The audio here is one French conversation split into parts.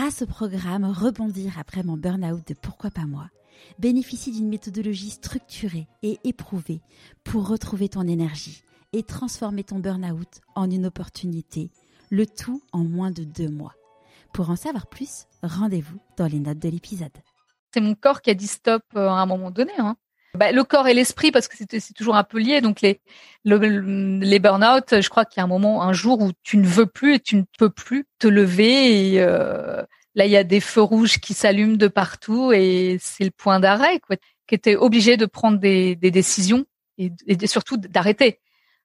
grâce au programme Rebondir après mon burn-out de Pourquoi pas moi, bénéficie d'une méthodologie structurée et éprouvée pour retrouver ton énergie et transformer ton burn-out en une opportunité, le tout en moins de deux mois. Pour en savoir plus, rendez-vous dans les notes de l'épisode. C'est mon corps qui a dit stop euh, à un moment donné. Hein. Bah, le corps et l'esprit, parce que c'est toujours un peu lié. Donc les les burn-out, je crois qu'il y a un moment, un jour où tu ne veux plus et tu ne peux plus te lever. Et euh, là, il y a des feux rouges qui s'allument de partout et c'est le point d'arrêt. Quoi, qui était obligé de prendre des, des décisions et surtout d'arrêter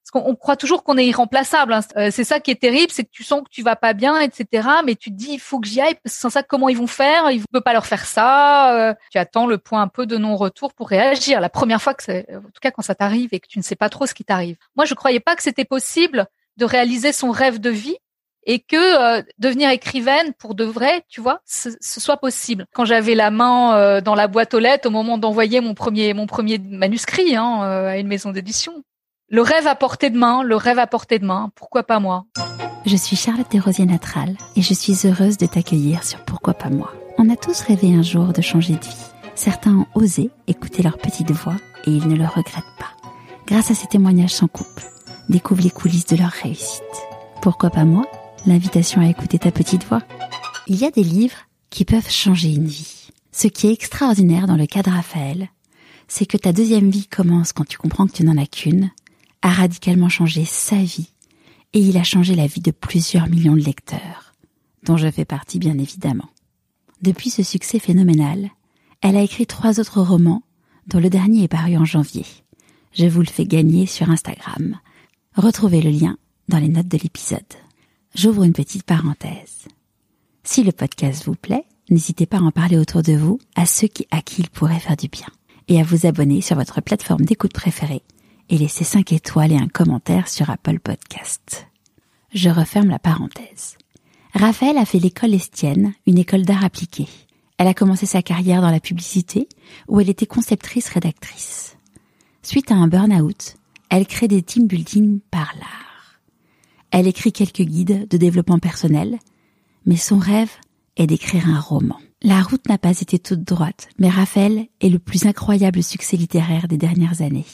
parce qu'on croit toujours qu'on est irremplaçable. Hein. Euh, c'est ça qui est terrible, c'est que tu sens que tu vas pas bien, etc. Mais tu te dis, il faut que j'y aille. Sans ça, comment ils vont faire? Ils ne peuvent pas leur faire ça. Euh. tu attends le point un peu de non-retour pour réagir. La première fois que, c'est, en tout cas, quand ça t'arrive et que tu ne sais pas trop ce qui t'arrive. Moi, je croyais pas que c'était possible de réaliser son rêve de vie et que euh, devenir écrivaine pour de vrai, tu vois, ce, soit possible. Quand j'avais la main dans la boîte aux lettres au moment d'envoyer mon premier mon premier manuscrit hein, à une maison d'édition, le rêve à portée de main, le rêve à portée de main, pourquoi pas moi? Je suis Charlotte Desrosiers Natral et je suis heureuse de t'accueillir sur Pourquoi pas moi. On a tous rêvé un jour de changer de vie. Certains ont osé écouter leur petite voix et ils ne le regrettent pas. Grâce à ces témoignages sans coupe, découvre les coulisses de leur réussite. Pourquoi pas moi? L'invitation à écouter ta petite voix. Il y a des livres qui peuvent changer une vie. Ce qui est extraordinaire dans le cas de Raphaël, c'est que ta deuxième vie commence quand tu comprends que tu n'en as qu'une a radicalement changé sa vie et il a changé la vie de plusieurs millions de lecteurs, dont je fais partie bien évidemment. Depuis ce succès phénoménal, elle a écrit trois autres romans, dont le dernier est paru en janvier. Je vous le fais gagner sur Instagram. Retrouvez le lien dans les notes de l'épisode. J'ouvre une petite parenthèse. Si le podcast vous plaît, n'hésitez pas à en parler autour de vous à ceux à qui il pourrait faire du bien et à vous abonner sur votre plateforme d'écoute préférée et laissez 5 étoiles et un commentaire sur Apple Podcast. Je referme la parenthèse. Raphaël a fait l'école Estienne, une école d'art appliqué. Elle a commencé sa carrière dans la publicité, où elle était conceptrice-rédactrice. Suite à un burn-out, elle crée des team building par l'art. Elle écrit quelques guides de développement personnel, mais son rêve est d'écrire un roman. La route n'a pas été toute droite, mais Raphaël est le plus incroyable succès littéraire des dernières années.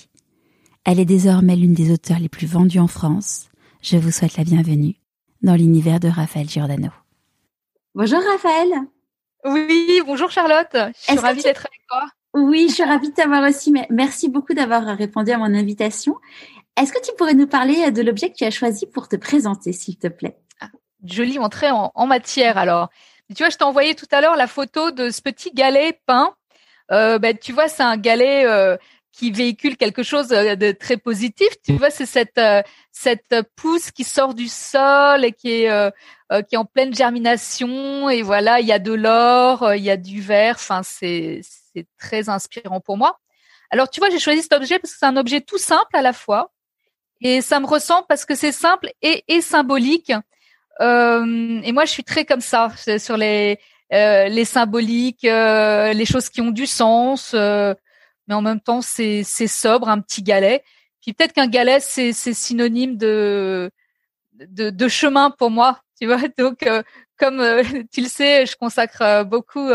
Elle est désormais l'une des auteurs les plus vendues en France. Je vous souhaite la bienvenue dans l'univers de Raphaël Giordano. Bonjour Raphaël. Oui, bonjour Charlotte. Je suis ravie d'être avec toi. Oui, je suis ravie de t'avoir aussi. Merci beaucoup d'avoir répondu à mon invitation. Est-ce que tu pourrais nous parler de l'objet que tu as choisi pour te présenter, s'il te plaît? Ah, Jolie entrée en, en, matière alors. Tu vois, je t'ai envoyé tout à l'heure la photo de ce petit galet peint. Euh, ben, tu vois, c'est un galet euh, qui véhicule quelque chose euh, de très positif. Tu vois, c'est cette euh, cette pousse qui sort du sol et qui est euh, qui est en pleine germination et voilà, il y a de l'or, il y a du vert. Enfin, c'est c'est très inspirant pour moi. Alors, tu vois, j'ai choisi cet objet parce que c'est un objet tout simple à la fois et ça me ressemble parce que c'est simple et, et symbolique. Euh, et moi, je suis très comme ça sur les les symboliques, les choses qui ont du sens mais en même temps c'est c'est sobre, un petit galet. Puis peut-être qu'un galet c'est c'est synonyme de, de, de chemin pour moi, tu vois. Donc euh, comme euh, tu le sais, je consacre euh, beaucoup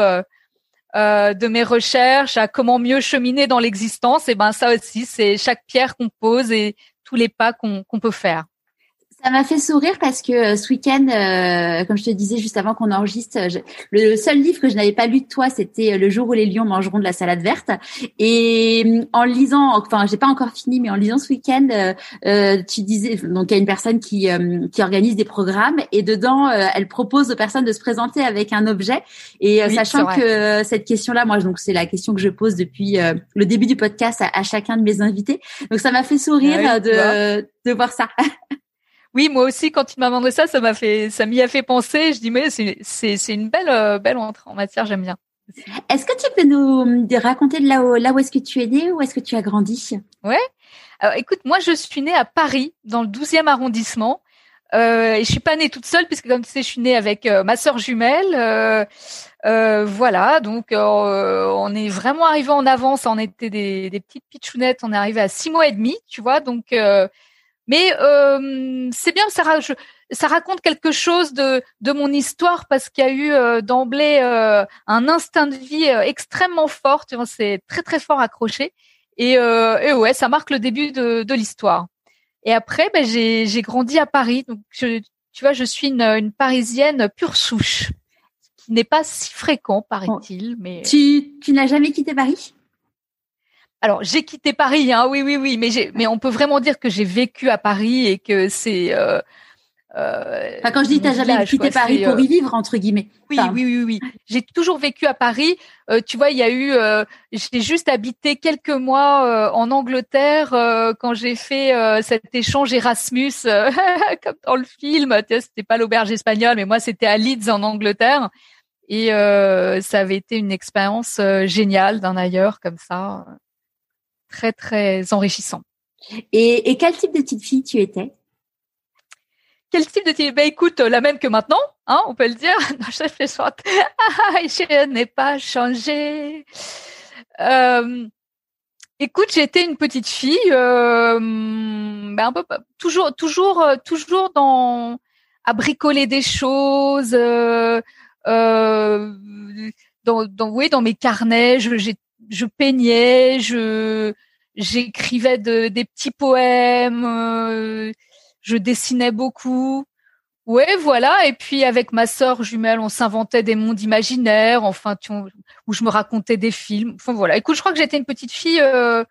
de mes recherches à comment mieux cheminer dans l'existence. Et ben ça aussi, c'est chaque pierre qu'on pose et tous les pas qu'on qu'on peut faire. Ça m'a fait sourire parce que euh, ce week-end, euh, comme je te disais juste avant qu'on enregistre, le seul livre que je n'avais pas lu de toi, c'était euh, Le jour où les lions mangeront de la salade verte. Et en lisant, enfin, j'ai pas encore fini, mais en lisant ce week-end, euh, tu disais, donc il y a une personne qui qui organise des programmes et dedans, elle propose aux personnes de se présenter avec un objet. Et sachant que cette question-là, moi, donc c'est la question que je pose depuis le début du podcast à, chacun de mes invités. Donc ça m'a fait sourire de de voir ça. Oui, moi aussi, quand il m'a demandé ça, ça m'a fait, ça m'y a fait penser. Je dis, mais c'est, une belle, euh, belle entrée en matière. J'aime bien. Est-ce que tu peux nous raconter de là où, là où est-ce que tu es né, où est-ce que tu as grandi? Ouais. Alors, écoute, moi, je suis née à Paris, dans le 12e arrondissement. Euh, et je suis pas née toute seule puisque comme tu sais, je suis née avec euh, ma sœur jumelle. Euh, euh voilà, donc on est vraiment arrivé en avance. On était des, des petites pitchounettes. On est arrivé à six mois et demi, tu vois. Donc Mais c'est bien, ça, ça raconte quelque chose de, de mon histoire parce qu'il y a eu d'emblée un instinct de vie extrêmement fort. C'est très très fort accroché. Et, et, ouais, ça marque le début de, de l'histoire. Et après, ben, j'ai, j'ai grandi à Paris. Donc, je, tu vois, je suis une, une Parisienne pure souche, qui n'est pas si fréquent, paraît-il. Mais tu, tu n'as jamais quitté Paris? Alors j'ai quitté Paris, hein, oui, oui, oui, mais on peut vraiment dire que j'ai vécu à Paris et que c'est. Euh, euh, enfin, quand je dis t'as jamais quitté Paris pour y euh, vivre entre guillemets. Oui, oui, oui, oui. J'ai toujours vécu à Paris. Euh, tu vois, il y a eu, j'ai juste habité quelques mois en Angleterre quand j'ai fait cet échange Erasmus, comme dans le film. C'était pas l'auberge espagnole, mais moi c'était à Leeds en Angleterre. Et ça avait été une expérience géniale d'un ailleurs comme ça très très enrichissant. Et, et quel type de petite fille tu étais? Quel type de télé Ben écoute, la même que maintenant, hein, on peut le dire. je soit. je n'ai pas changé. Euh, écoute, j'étais une petite fille, euh, ben un peu toujours, toujours, toujours dans à bricoler des choses. Euh, euh, dans, dans, oui, dans mes carnets, je, je peignais, je j'écrivais de, des petits poèmes. Euh, je dessinais beaucoup. Ouais, voilà. Et puis avec ma sœur jumelle, on s'inventait des mondes imaginaires, enfin, tu, où je me racontais des films. Enfin voilà. Écoute, je crois que j'étais une petite fille euh,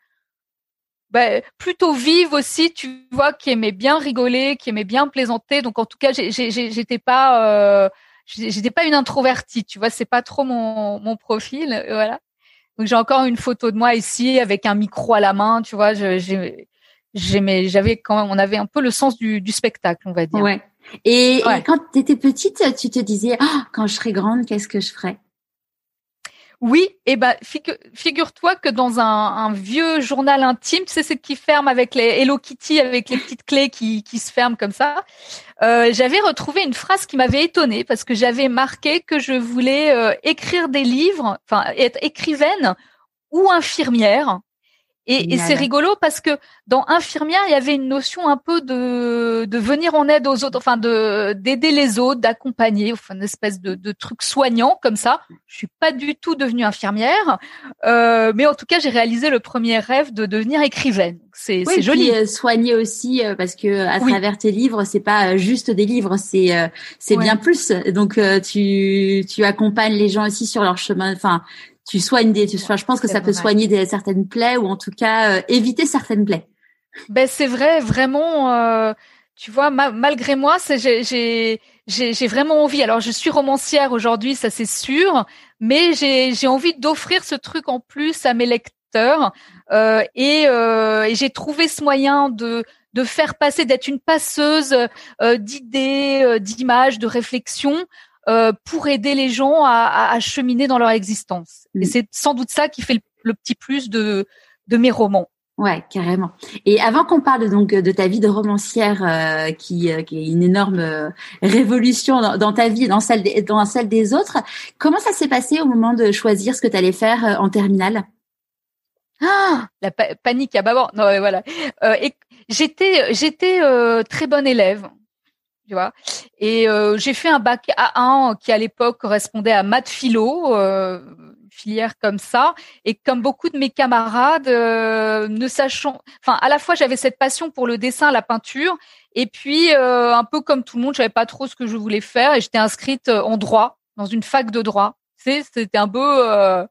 bah, plutôt vive aussi, tu vois, qui aimait bien rigoler, qui aimait bien plaisanter. Donc en tout cas, j'étais pas, euh, j'étais pas une introvertie, tu vois. C'est pas trop mon mon profil, voilà. Donc j'ai encore une photo de moi ici avec un micro à la main, tu vois. J'ai j'aimais, j'avais quand même, on avait un peu le sens du, du spectacle, on va dire. Ouais. Et, quand tu étais petite, tu te disais, oh, quand je serai grande, qu'est-ce que je ferai oui, et ben figure-toi que dans un, vieux journal intime, tu sais c'est qui ferme avec les Hello Kitty avec les petites clés qui, qui se ferment comme ça. Euh, j'avais retrouvé une phrase qui m'avait étonnée parce que j'avais marqué que je voulais euh, écrire des livres, enfin être écrivaine ou infirmière. Et, et c'est rigolo parce que dans infirmière, il y avait une notion un peu de, de venir en aide aux autres, enfin de d'aider les autres, d'accompagner, enfin une espèce de, de truc soignant comme ça. Je suis pas du tout devenue infirmière, euh, mais en tout cas, j'ai réalisé le premier rêve de devenir écrivaine. C'est oui, joli. Euh, soigner aussi euh, parce que à travers tes livres, c'est pas euh, juste des livres, c'est c'est bien plus. Donc tu tu accompagnes les gens aussi sur leur chemin. Enfin tu soignes des. Tu, je pense que ça peut soigner des, certaines plaies ou en tout cas euh, éviter certaines plaies. Ben c'est vrai, vraiment. Euh, tu vois, malgré moi, j'ai j'ai vraiment envie. Alors je suis romancière aujourd'hui, ça c'est sûr, mais j'ai j'ai envie d'offrir ce truc en plus à mes lecteurs euh, et, euh, et j'ai trouvé ce moyen de de faire passer, d'être une passeuse euh, d'idées, euh, d'images, de réflexions euh, pour aider les gens à, à, cheminer dans leur existence. Et mm. c'est sans doute ça qui fait le, petit plus de, de mes romans. Ouais, carrément. Et avant qu'on parle donc de ta vie de romancière, euh, qui, euh, qui, est une énorme révolution dans, ta vie et dans celle des, dans celle des autres, comment ça s'est passé au moment de choisir ce que tu allais faire en terminale? Ah, la panique à bâbord. Non, voilà. j'étais, j'étais très bonne élève tu vois. Et euh, j'ai fait un bac A1 qui à l'époque correspondait à maths philo, euh, filière comme ça. Et comme beaucoup de mes camarades, euh, ne sachant, enfin à la fois j'avais cette passion pour le dessin, la peinture, et puis euh, un peu comme tout le monde, je savais pas trop ce que je voulais faire et j'étais inscrite en droit dans une fac de droit. C'était un peu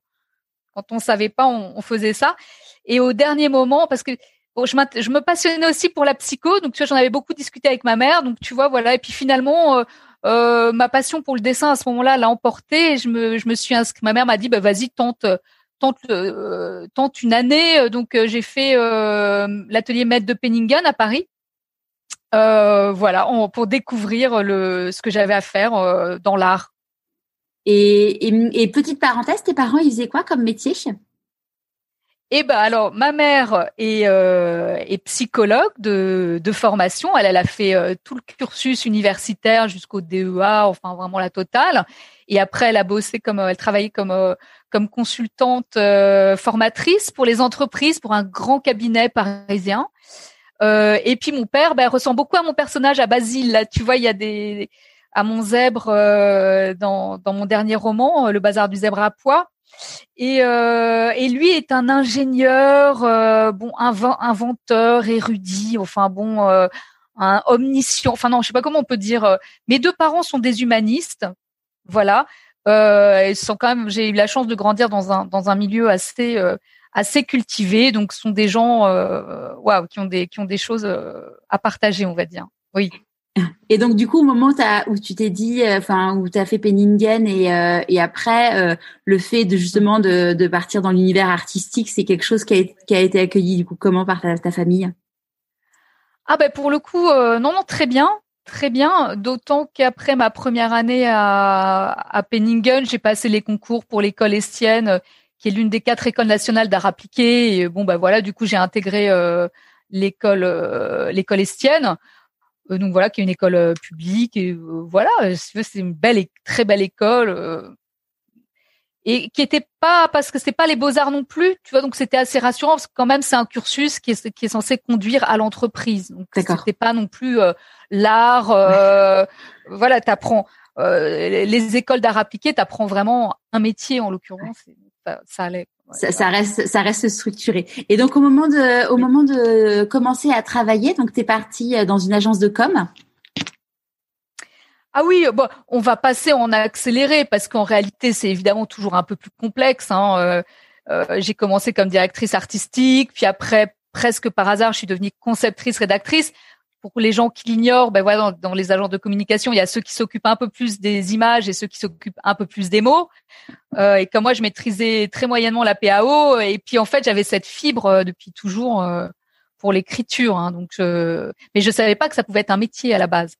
quand on savait pas, on, on faisait ça. Et au dernier moment, parce que je, je, me passionnais aussi pour la psycho, donc tu vois, j'en avais beaucoup discuté avec ma mère, donc tu vois, voilà. Et puis finalement, euh, euh ma passion pour le dessin à ce moment-là l'a emporté. Et je me, je me suis inscrite. Ma mère m'a dit, bah vas-y, tente, tente, euh, tente une année. Donc euh, j'ai fait l'atelier maître de Penningen à Paris. voilà, pour découvrir le, ce que j'avais à faire dans l'art. Et, et, et, petite parenthèse, tes parents, ils faisaient quoi comme métier? Eh ben alors, ma mère est, euh, est psychologue de, de, formation. Elle, elle a fait euh, tout le cursus universitaire jusqu'au DEA, enfin vraiment la totale. Et après, elle a bossé comme, elle travaillait comme euh, comme consultante formatrice pour les entreprises, pour un grand cabinet parisien. Euh, et puis mon père ben, ressemble beaucoup à mon personnage à Basile. Là, tu vois, il y a des à mon zèbre euh, dans, dans mon dernier roman, Le bazar du zèbre à poids. Et, euh, et lui est un ingénieur, euh, bon, inventeur, érudit, enfin bon, euh, un omniscient. Enfin non, je sais pas comment on peut dire. Euh, mes deux parents sont des humanistes, voilà. Euh, ils sont quand même. J'ai eu la chance de grandir dans un dans un milieu assez assez cultivé, donc sont des gens, waouh, qui ont des qui ont des choses à partager, on va dire. Oui. Et donc du coup, au moment où, tu t'es dit, euh, enfin où tu as fait Penningen et, euh, et après euh, le fait de justement de, de partir dans l'univers artistique, c'est quelque chose qui a, qui a, été accueilli du coup comment par ta, famille? Ah ben pour le coup, non non très bien, très bien. D'autant qu'après ma première année à, à Penningen, j'ai passé les concours pour l'école estienne, qui est l'une des quatre écoles nationales d'art appliqué. Et bon ben voilà, du coup j'ai intégré l'école l'école estienne. Euh, donc voilà, qui est une école euh, publique et euh, voilà, c'est une belle et très belle école et qui était pas parce que c'est pas les beaux arts non plus, tu vois, donc c'était assez rassurant parce que quand même c'est un cursus qui est qui est censé conduire à l'entreprise. Donc c'était pas non plus l'art. Euh, voilà, t'apprends euh, les écoles d'art appliqué, t'apprends vraiment un métier en l'occurrence. Ça, ça allait ça, reste, ça reste structuré. Et donc au moment de, au moment de commencer à travailler, donc tu es parti euh, dans une agence de com. Ah oui, bon, on va passer en accéléré parce qu'en réalité c'est évidemment toujours un peu plus complexe. Hein. Euh, euh, j'ai commencé comme directrice artistique, puis après presque par hasard je suis devenue conceptrice rédactrice pour les gens qui l'ignorent, ben voilà, dans, les agents de communication, il y a ceux qui s'occupent un peu plus des images et ceux qui s'occupent un peu plus des mots. Euh, et comme moi, je maîtrisais très moyennement la PAO, et puis en fait, j'avais cette fibre euh, depuis toujours euh, pour l'écriture. Hein, donc, je... mais je savais pas que ça pouvait être un métier à la base.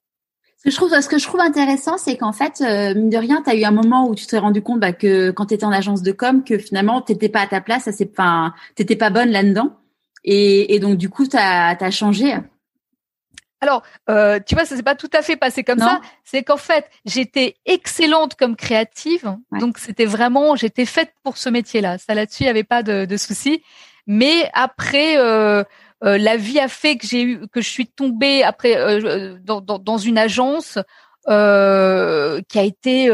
Ce que je trouve, ce que je trouve intéressant, c'est qu'en fait, euh, mine de rien, tu as eu un moment où tu t'es rendu compte bah, que quand tu étais en agence de com, que finalement, t'étais pas à ta place, c'est, enfin, t'étais pas bonne là-dedans. Et, et, donc, du coup, tu as changé. Alors, euh, tu vois, ça s'est pas tout à fait passé comme ça. C'est qu'en fait, j'étais excellente comme créative, donc c'était vraiment, j'étais faite pour ce métier-là. Ça là-dessus, il n'y avait pas de, de souci. Mais après, euh, euh, la vie a fait que j'ai eu, que je suis tombée après euh, dans, dans, dans, une agence euh, qui a été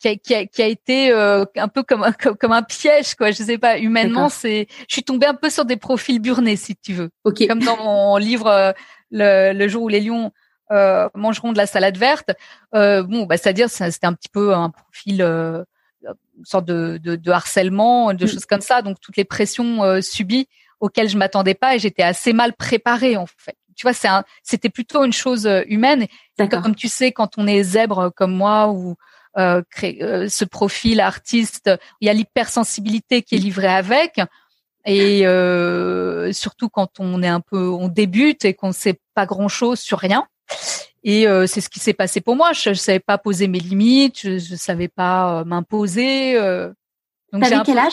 qui a, qui a, qui a été euh, un peu comme un, comme, un piège quoi je sais pas. Humainement c'est je suis tombée un peu sur des profils burnés si tu veux. Okay. comme dans mon livre euh, le, le, jour où les lions euh, mangeront de la salade verte. Euh, bon bah c'est à dire c'était un petit peu un profil euh, sorte de, de, de harcèlement de mm. choses comme ça donc toutes les pressions subies auxquelles je m'attendais pas et j'étais assez mal préparée en fait tu vois c'est c'était plutôt une chose humaine comme tu sais quand on est zèbre comme moi ou euh, euh, ce profil artiste. Il y a l'hypersensibilité qui est livrée avec. Et euh, surtout quand on est un peu, on débute et qu'on ne sait pas grand chose sur rien. Et euh, c'est ce qui s'est passé pour moi. Je, ne savais pas poser mes limites, je, ne savais pas m'imposer. donc j'ai quel âge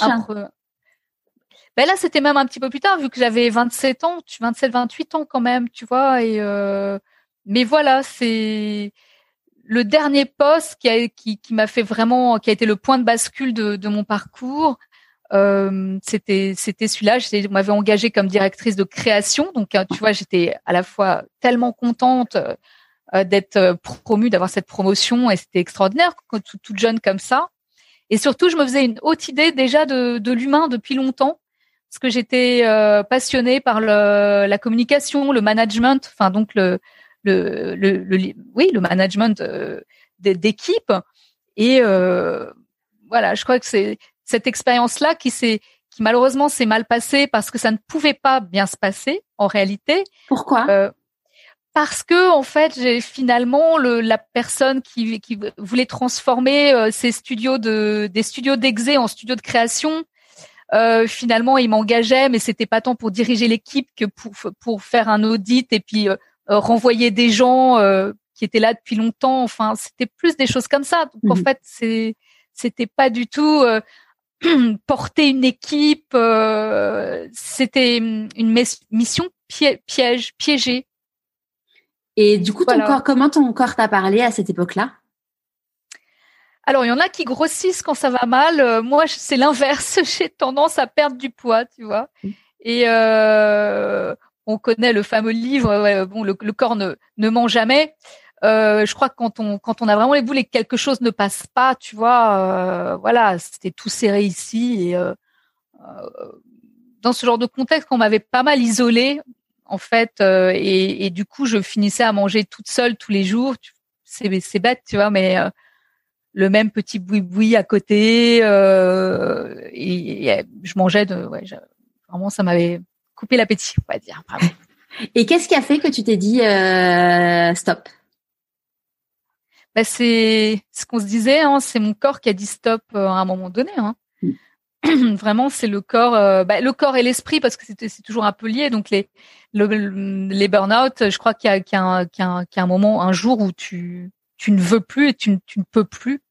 ben là, c'était même un petit peu plus tard, vu que j'avais 27 ans, 27, 28 ans quand même, tu vois. Et mais voilà, c'est le dernier poste qui a qui, qui m'a fait vraiment qui a été le point de bascule de, de mon parcours euh, c'était c'était celui-là. Je m'avais engagée comme directrice de création. Donc hein, tu vois j'étais à la fois tellement contente euh, d'être euh, promue d'avoir cette promotion et c'était extraordinaire toute, jeune comme ça. Et surtout je me faisais une haute idée déjà de, de l'humain depuis longtemps parce que j'étais euh, passionnée par le, la communication le management enfin donc le le, le, oui, le management euh, d'équipe. Et euh, voilà, je crois que c'est cette expérience-là qui s'est qui malheureusement s'est mal passée parce que ça ne pouvait pas bien se passer en réalité. Pourquoi? Euh, Parce que en fait, j'ai finalement le, la personne qui, qui voulait transformer euh, ces studios de des studios d'exé en studios de création. Euh, finalement, il m'engageait, mais c'était pas tant pour diriger l'équipe que pour pour faire un audit et puis euh, renvoyer des gens euh, qui étaient là depuis longtemps. Enfin, c'était plus des choses comme ça. Donc en mhm. fait, c'est c'était pas du tout euh, porter une équipe. c'était une mission piège, piégée. Et du coup, ton corps, comment ton corps t'a parlé à cette époque-là? Alors, il y en a qui grossissent quand ça va mal. moi, c'est l'inverse. J'ai tendance à perdre du poids, tu vois. Et euh, on connaît le fameux livre, bon, le, corps ne, ne ment jamais. Euh, je crois que quand on quand on a vraiment les boules et que quelque chose ne passe pas, tu vois, euh, voilà, c'était tout serré ici. Et euh, dans ce genre de contexte, qu'on m'avait pas mal isolée, en fait, et, et, du coup, je finissais à manger toute seule tous les jours. C'est c'est bête, tu vois, mais le même petit boui-boui à côté, et, je mangeais de, ouais, vraiment, ça m'avait coupé l'appétit, on va dire. Et qu'est-ce qui a fait que tu t'es dit stop? Bah, c'est ce qu'on se disait, hein, c'est mon corps qui a dit stop euh, à un moment donné. Hein. Mm. Vraiment, c'est le corps, euh, bah, le corps et l'esprit parce que c'est toujours un peu lié. Donc les les burn-out, je crois qu'il y a, y, un, qu'il y, a un moment, un jour où tu tu ne veux plus et tu, ne, tu ne peux plus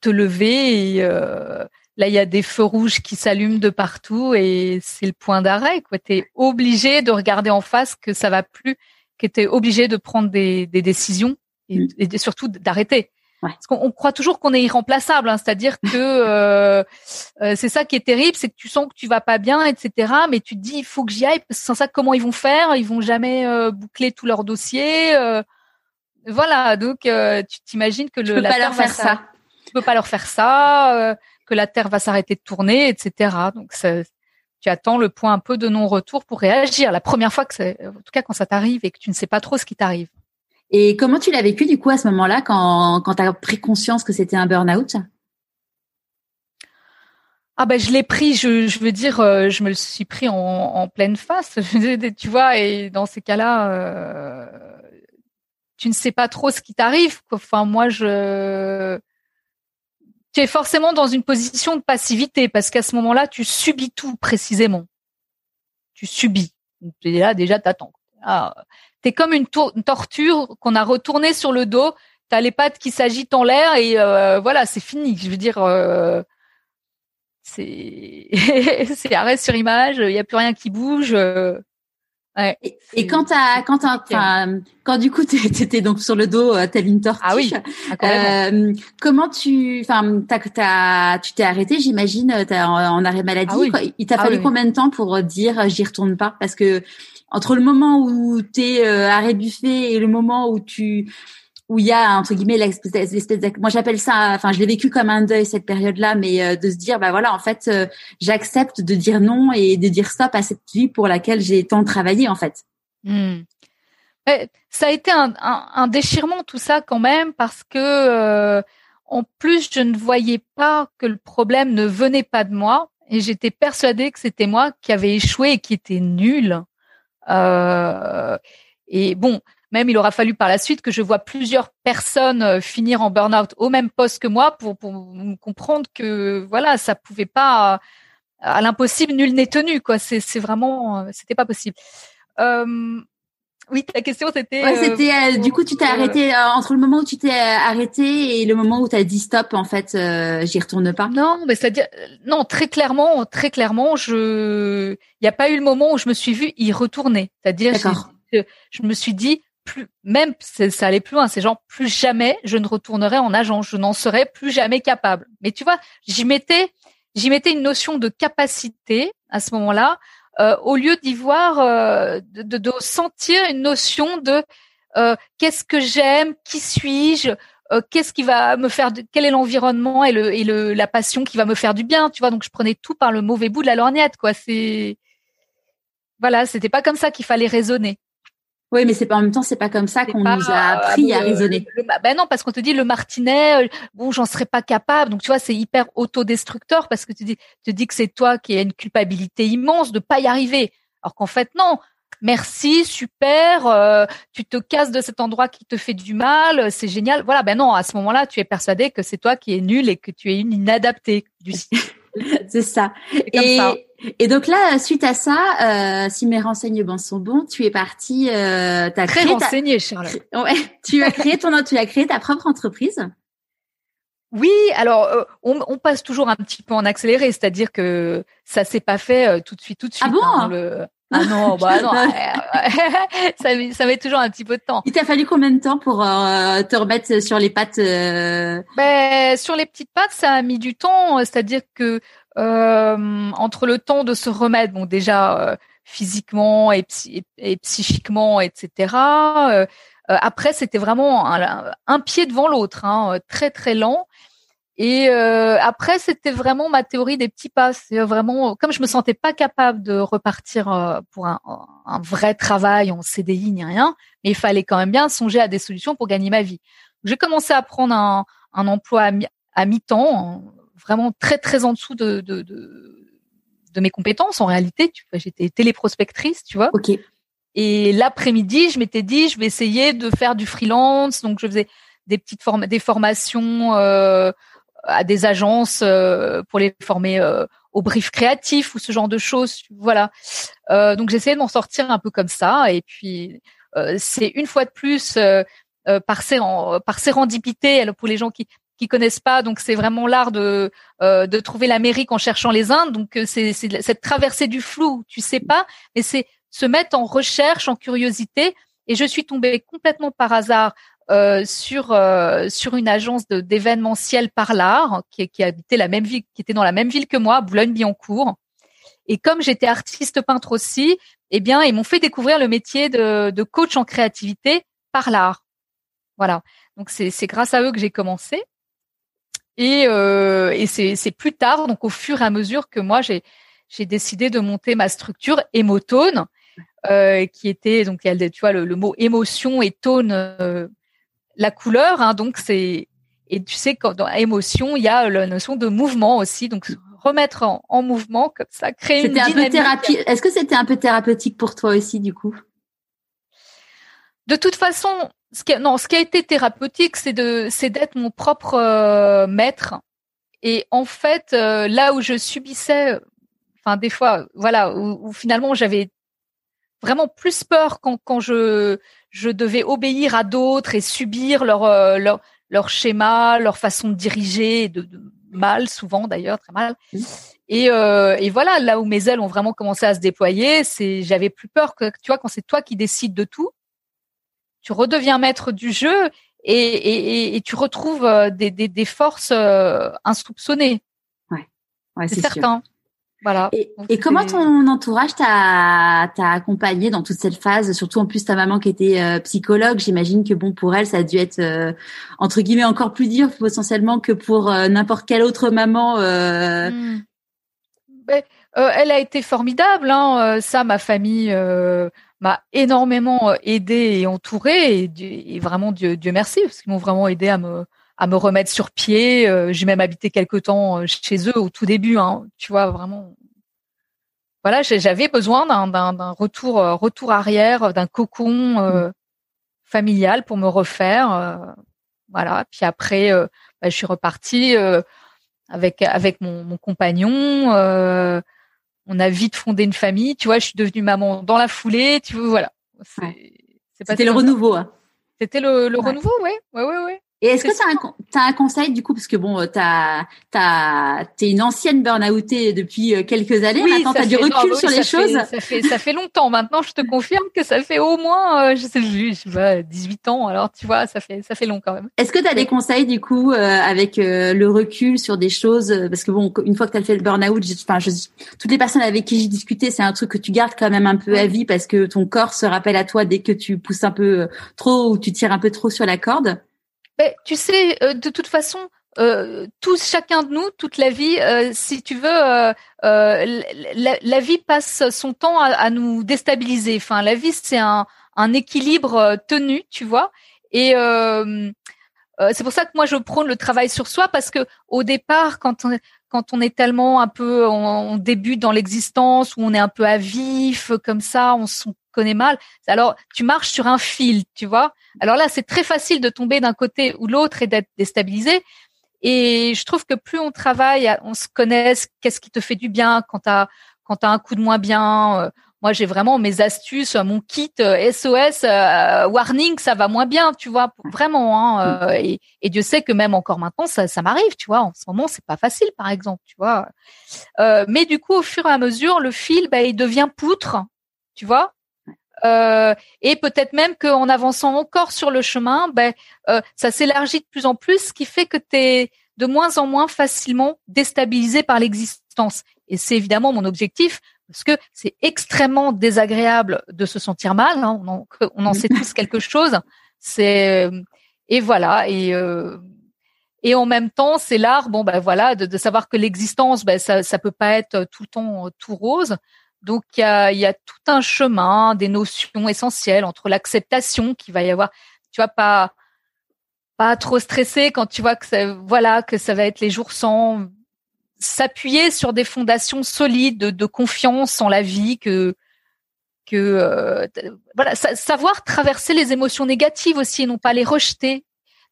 te lever. Et euh, là, il y a des feux rouges qui s'allument de partout et c'est le point d'arrêt. Quoi, es obligé de regarder en face que ça va plus, que es obligé de prendre des, des décisions et, et surtout d'arrêter. Ouais. Parce qu'on croit toujours qu'on est irremplaçable, hein, c'est-à-dire que euh, euh, c'est ça qui est terrible, c'est que tu sens que tu vas pas bien, etc. Mais tu te dis il faut que j'y aille, parce que sans ça comment ils vont faire? Ils vont jamais euh, boucler tout leur dossier. Euh. voilà, donc tu t'imagines que le tu peux pas leur faire ça. Tu peux pas leur faire ça, que la terre va s'arrêter de tourner, etc. Donc tu attends le point un peu de non-retour pour réagir. La première fois que c'est, en tout cas quand ça t'arrive et que tu ne sais pas trop ce qui t'arrive. Et comment tu l'as vécu du coup à ce moment-là quand, quand tu as pris conscience que c'était un burn-out? Ah ben je l'ai pris, je, je veux dire, euh, je me le suis pris en, en pleine face, tu vois, et dans ces cas-là, euh, tu ne sais pas trop ce qui t'arrive. Enfin moi je, tu es forcément dans une position de passivité parce qu'à ce moment-là tu subis tout précisément, tu subis. Et là déjà t'attends. Ah, t'es comme une, torture qu'on a retournée sur le dos. T'as les pattes qui s'agitent en l'air et euh, voilà, c'est fini. Je veux dire, euh, c'est c'est arrêt sur image. Il y a plus rien qui bouge. Euh, ouais, et, quand t'as, quand quand du coup t'étais donc sur le dos telle une tortue. Ah oui. Ah, comment tu, enfin, t'as, tu t'es arrêté, j'imagine, en, en, arrêt maladie. Ah Il t'a ah fallu combien de temps pour dire j'y retourne pas? Parce que entre le moment où tu es euh, arrêt buffet et le moment où tu où il y a entre guillemets l'espèce moi j'appelle ça enfin je l'ai vécu comme un deuil cette période là mais euh, de se dire bah voilà en fait euh, j'accepte de dire non et de dire stop à cette vie pour laquelle j'ai tant travaillé en fait hmm. ça a été un, un, déchirement tout ça quand même parce que euh, en plus je ne voyais pas que le problème ne venait pas de moi et j'étais persuadée que c'était moi qui avait échoué et qui était nul euh, et bon, même il aura fallu par la suite que je vois plusieurs personnes euh, finir en burn-out au même poste que moi pour, comprendre que voilà, ça pouvait pas à l'impossible nul n'est tenu quoi. C'est vraiment euh, c'était pas possible. Euh, oui, ta question c'était. Ouais, c'était du coup tu t'es arrêté entre le moment où tu t'es arrêté et le moment où tu as dit stop en fait, j'y retourne pas. Non, mais c'est-à-dire non très clairement, très clairement, je il n'y a pas eu le moment où je me suis vue y retourner. C'est-à-dire je, je me suis dit plus même ça allait plus loin, c'est genre plus jamais je ne retournerai en agence, je n'en serai plus jamais capable. Mais tu vois, j'y mettais j'y mettais une notion de capacité à ce moment-là euh, au lieu d'y voir, euh, de, sentir une notion de euh, qu'est-ce que j'aime, qui suis-je, qu'est-ce qui va me faire, quel est l'environnement et, le, et le, la passion qui va me faire du bien, tu vois. Donc je prenais tout par le mauvais bout de la lorgnette, quoi. C'est voilà, c'était pas comme ça qu'il fallait raisonner. Oui, mais c'est pas en même temps, c'est pas comme ça qu'on nous a appris à raisonner. ben non, parce qu'on te dit le martinet, euh, bon, j'en serais pas capable. Donc tu vois, c'est hyper autodestructeur parce que tu dis, te dis que c'est toi qui as une culpabilité immense de pas y arriver. Alors qu'en fait non. Merci, super. Euh, tu te casses de cet endroit qui te fait du mal, c'est génial. Voilà, ben non, à ce moment-là, tu es persuadé que c'est toi qui es nul et que tu es une inadaptée du c'est ça. Et, et donc là, suite à ça, euh, si mes renseignements sont bons, tu es parti. Euh, as Très renseigné, Charlotte. Ouais, tu as créé ton, tu as créé ta propre entreprise. Oui, alors euh, on, on, passe toujours un petit peu en accéléré, c'est-à-dire que ça s'est pas fait euh, tout de suite, tout de suite. Ah bon? hein, le... Ah non, bah non, ça, met, ça met toujours un petit peu de temps. Il t'a fallu combien de temps pour euh, te remettre sur les pattes euh... ben, Sur les petites pattes, ça a mis du temps. C'est-à-dire que euh, entre le temps de se remettre, bon déjà euh, physiquement et, et, psychiquement, etc. Après, c'était vraiment un, un, pied devant l'autre, hein, très très lent. Et euh, après, c'était vraiment ma théorie des petits pas. C'est vraiment comme je me sentais pas capable de repartir euh, pour un, un, vrai travail en CDI ni rien, mais il fallait quand même bien songer à des solutions pour gagner ma vie. J'ai commencé à prendre un, un emploi à, mi à mi-temps, vraiment très très en dessous de, de, de, de mes compétences en réalité. Tu vois, j'étais téléprospectrice, tu vois. Ok. Et l'après-midi, je m'étais dit, je vais essayer de faire du freelance. Donc, je faisais des petites formes, des formations. Euh, à des agences euh, pour les former euh, au brief créatif ou ce genre de choses. Voilà. Euh, donc j'essayais de m'en sortir un peu comme ça. Et puis c'est une fois de plus par, séren, par sérendipité pour les gens qui qui connaissent pas. Donc c'est vraiment l'art de de trouver l'Amérique en cherchant les Indes. Donc c'est c'est cette traversée du flou. Tu sais pas, mais c'est se mettre en recherche, en curiosité. Et je suis tombée complètement par hasard euh, sur euh, sur une agence d'événementiel par l'art qui, qui habitait la même ville, qui était dans la même ville que moi, Boulogne-Billancourt. Et comme j'étais artiste peintre aussi, eh bien, ils m'ont fait découvrir le métier de, de coach en créativité par l'art. Voilà. Donc c'est grâce à eux que j'ai commencé. Et, euh, et c'est plus tard, donc au fur et à mesure que moi j'ai j'ai décidé de monter ma structure Émotone, euh, qui était donc tu vois le, le mot émotion et tone euh, la couleur. Hein, donc c'est et tu sais quand dans émotion il y a la notion de mouvement aussi. Donc remettre en, mouvement comme ça, créer une un peu thérapie. Est-ce que c'était un peu thérapeutique pour toi aussi du coup? De toute façon, ce qui a, non, ce qui a été thérapeutique, c'est de c'est d'être mon propre euh, maître. Et en fait, euh, là où je subissais, enfin des fois, voilà, où, où finalement j'avais vraiment plus peur quand, quand je je devais obéir à d'autres et subir leur, euh, leur, leur schéma, leur façon de diriger, de, mal souvent d'ailleurs, très mal. Et, euh, et voilà, là où mes ailes ont vraiment commencé à se déployer, c'est j'avais plus peur que tu vois quand c'est toi qui décides de tout, tu redeviens maître du jeu et, et, et tu retrouves euh, des, des, des forces insoupçonnées. Ouais, ouais c'est certain. Voilà. Et, comment ton entourage t'a accompagné dans toute cette phase? Surtout en plus ta maman qui était euh, psychologue, j'imagine que bon pour elle ça a dû être euh, entre guillemets encore plus dur potentiellement que pour euh, n'importe quelle autre maman. Hmm. Ben, elle a été formidable, hein. ça ma famille m'a énormément aidé et entouré et, vraiment Dieu, Dieu merci parce qu'ils m'ont vraiment aidé à me à me remettre sur pied. Euh, j'ai même habité quelque temps euh, chez eux au tout début, hein, tu vois, vraiment. Voilà, j'avais besoin d'un retour, euh, retour arrière, d'un cocon euh, familial pour me refaire. voilà. Puis après, bah, je suis repartie avec avec mon, mon compagnon. on a vite fondé une famille. Tu vois, je suis devenue maman dans la foulée. Tu vois, voilà. C'était le renouveau. Hein. C'était le, le renouveau, oui, ouais, ouais, ouais. Et est-ce que tu as, un conseil du coup? Parce que bon t'as t'as t'es une ancienne burn-outée depuis euh, quelques années oui, maintenant t'as du recul sur les choses. ça fait ça fait longtemps maintenant je te confirme que ça fait au moins euh, je sais je sais pas 18 ans alors tu vois ça fait ça fait long quand même. Est-ce que tu as des conseils du coup euh, avec le recul sur des choses parce que bon une fois que tu as fait le burn-out enfin je, toutes les personnes avec qui j'ai discuté c'est un truc que tu gardes quand même un peu à vie parce que ton corps se rappelle à toi dès que tu pousses un peu trop ou tu tires un peu trop sur la corde. Mais tu sais, euh, de toute façon, euh, tous, chacun de nous, toute la vie, euh, si tu veux, euh, euh la, la, vie passe son temps à, à, nous déstabiliser. Enfin, la vie, c'est un, un, équilibre tenu, tu vois. Et c'est pour ça que moi, je prône le travail sur soi parce que au départ, quand on, quand on est tellement un peu, on, on débute dans l'existence, où on est un peu à vif, comme ça, on, se connaît mal. Alors, tu marches sur un fil, tu vois. Alors là, c'est très facile de tomber d'un côté ou l'autre et d'être déstabilisé. Et je trouve que plus on travaille, on se connaît, qu'est-ce qui te fait du bien quand t'as quand t'as un coup de moins bien. Euh, moi, j'ai vraiment mes astuces, mon kit SOS euh, euh, warning, ça va moins bien, tu vois, vraiment. Hein, et, Dieu sait que même encore maintenant, ça, ça m'arrive, tu vois. En ce moment, c'est pas facile, par exemple, tu vois. mais du coup, au fur et à mesure, le fil, bah, il devient poutre tu vois. Euh, et peut-être même qu'en avançant encore sur le chemin, ben, euh, ça s'élargit de plus en plus, ce qui fait que tu es de moins en moins facilement déstabilisé par l'existence. Et c'est évidemment mon objectif, parce que c'est extrêmement désagréable de se sentir mal. Hein. On, en, sait tous quelque chose. C'est et voilà et euh, et en même temps, c'est l'art, bon ben voilà, de, de savoir que l'existence, ben ça, ça peut pas être tout le temps tout rose. Donc il y a, tout un chemin, des notions essentielles entre l'acceptation qu'il va y avoir. Tu vois pas pas trop stressé quand tu vois que ça, voilà que ça va être les jours sans s'appuyer sur des fondations solides de, confiance en la vie que que euh, voilà savoir traverser les émotions négatives aussi et non pas les rejeter.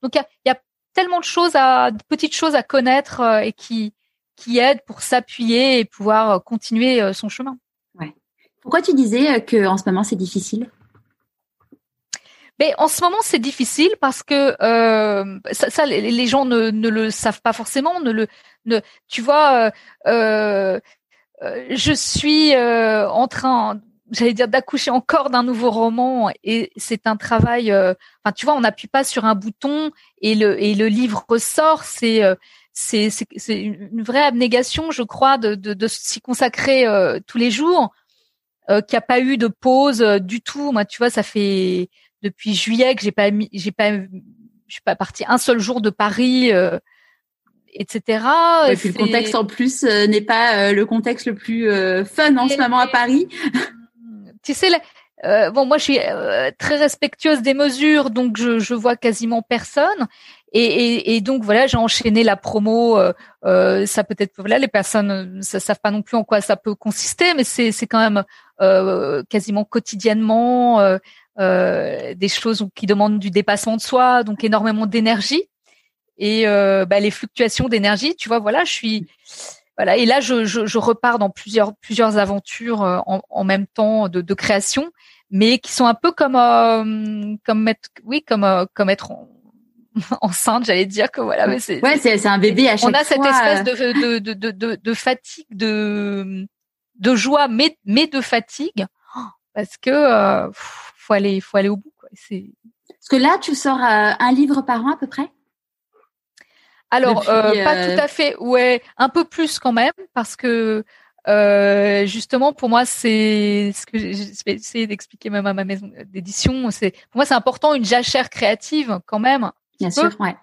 Donc il y a, tellement de choses à, de petites choses à connaître euh, et qui, qui aident pour s'appuyer et pouvoir continuer euh, son chemin. Pourquoi tu disais que en ce moment c'est difficile? Mais en ce moment, c'est difficile parce que euh, ça, ça les, gens ne, ne, le savent pas forcément. Ne le, ne, tu vois, euh, euh, je suis en train j'allais dire d'accoucher encore d'un nouveau roman et c'est un travail euh, enfin tu vois on n'appuie pas sur un bouton et le et le livre ressort c'est euh, c'est une vraie abnégation je crois de de, de s'y consacrer euh, tous les jours euh, qu'il n'y a pas eu de pause du tout moi tu vois ça fait depuis juillet que j'ai pas mis j'ai pas je suis pas partie un seul jour de Paris etc. Et puis le contexte en plus n'est pas le contexte le plus fun en ce moment à Paris tu sais, euh, bon, moi, je suis euh, très respectueuse des mesures, donc je, je vois quasiment personne. Et, et, et donc voilà, j'ai enchaîné la promo. Euh, euh ça peut-être voilà, les personnes ça savent pas non plus en quoi ça peut consister, mais c'est c'est quand même euh, quasiment quotidiennement des choses qui demandent du dépassement de soi, donc énormément d'énergie et bah, les fluctuations d'énergie. Tu vois, voilà, je suis voilà. Et là, je, je, je, repars dans plusieurs plusieurs aventures euh, en, en même temps de, de, création, mais qui sont un peu comme euh, comme être oui comme euh, comme être enceinte, j'allais dire que voilà. Mais c'est ouais, c'est un bébé à chaque fois. On a cette espèce de de, de, de, de, fatigue, de de joie, mais mais de fatigue, parce que euh, faut aller faut aller au bout. Quoi. C'est parce que là, tu sors un livre par an à peu près? Alors, euh, pas tout euh, à fait. Ouais, un peu plus quand même, parce que euh, justement, pour moi, c'est ce que j'ai essayé d'expliquer même à ma maison d'édition. C'est pour moi, c'est important une jachère créative quand même. Bien sûr, ouais.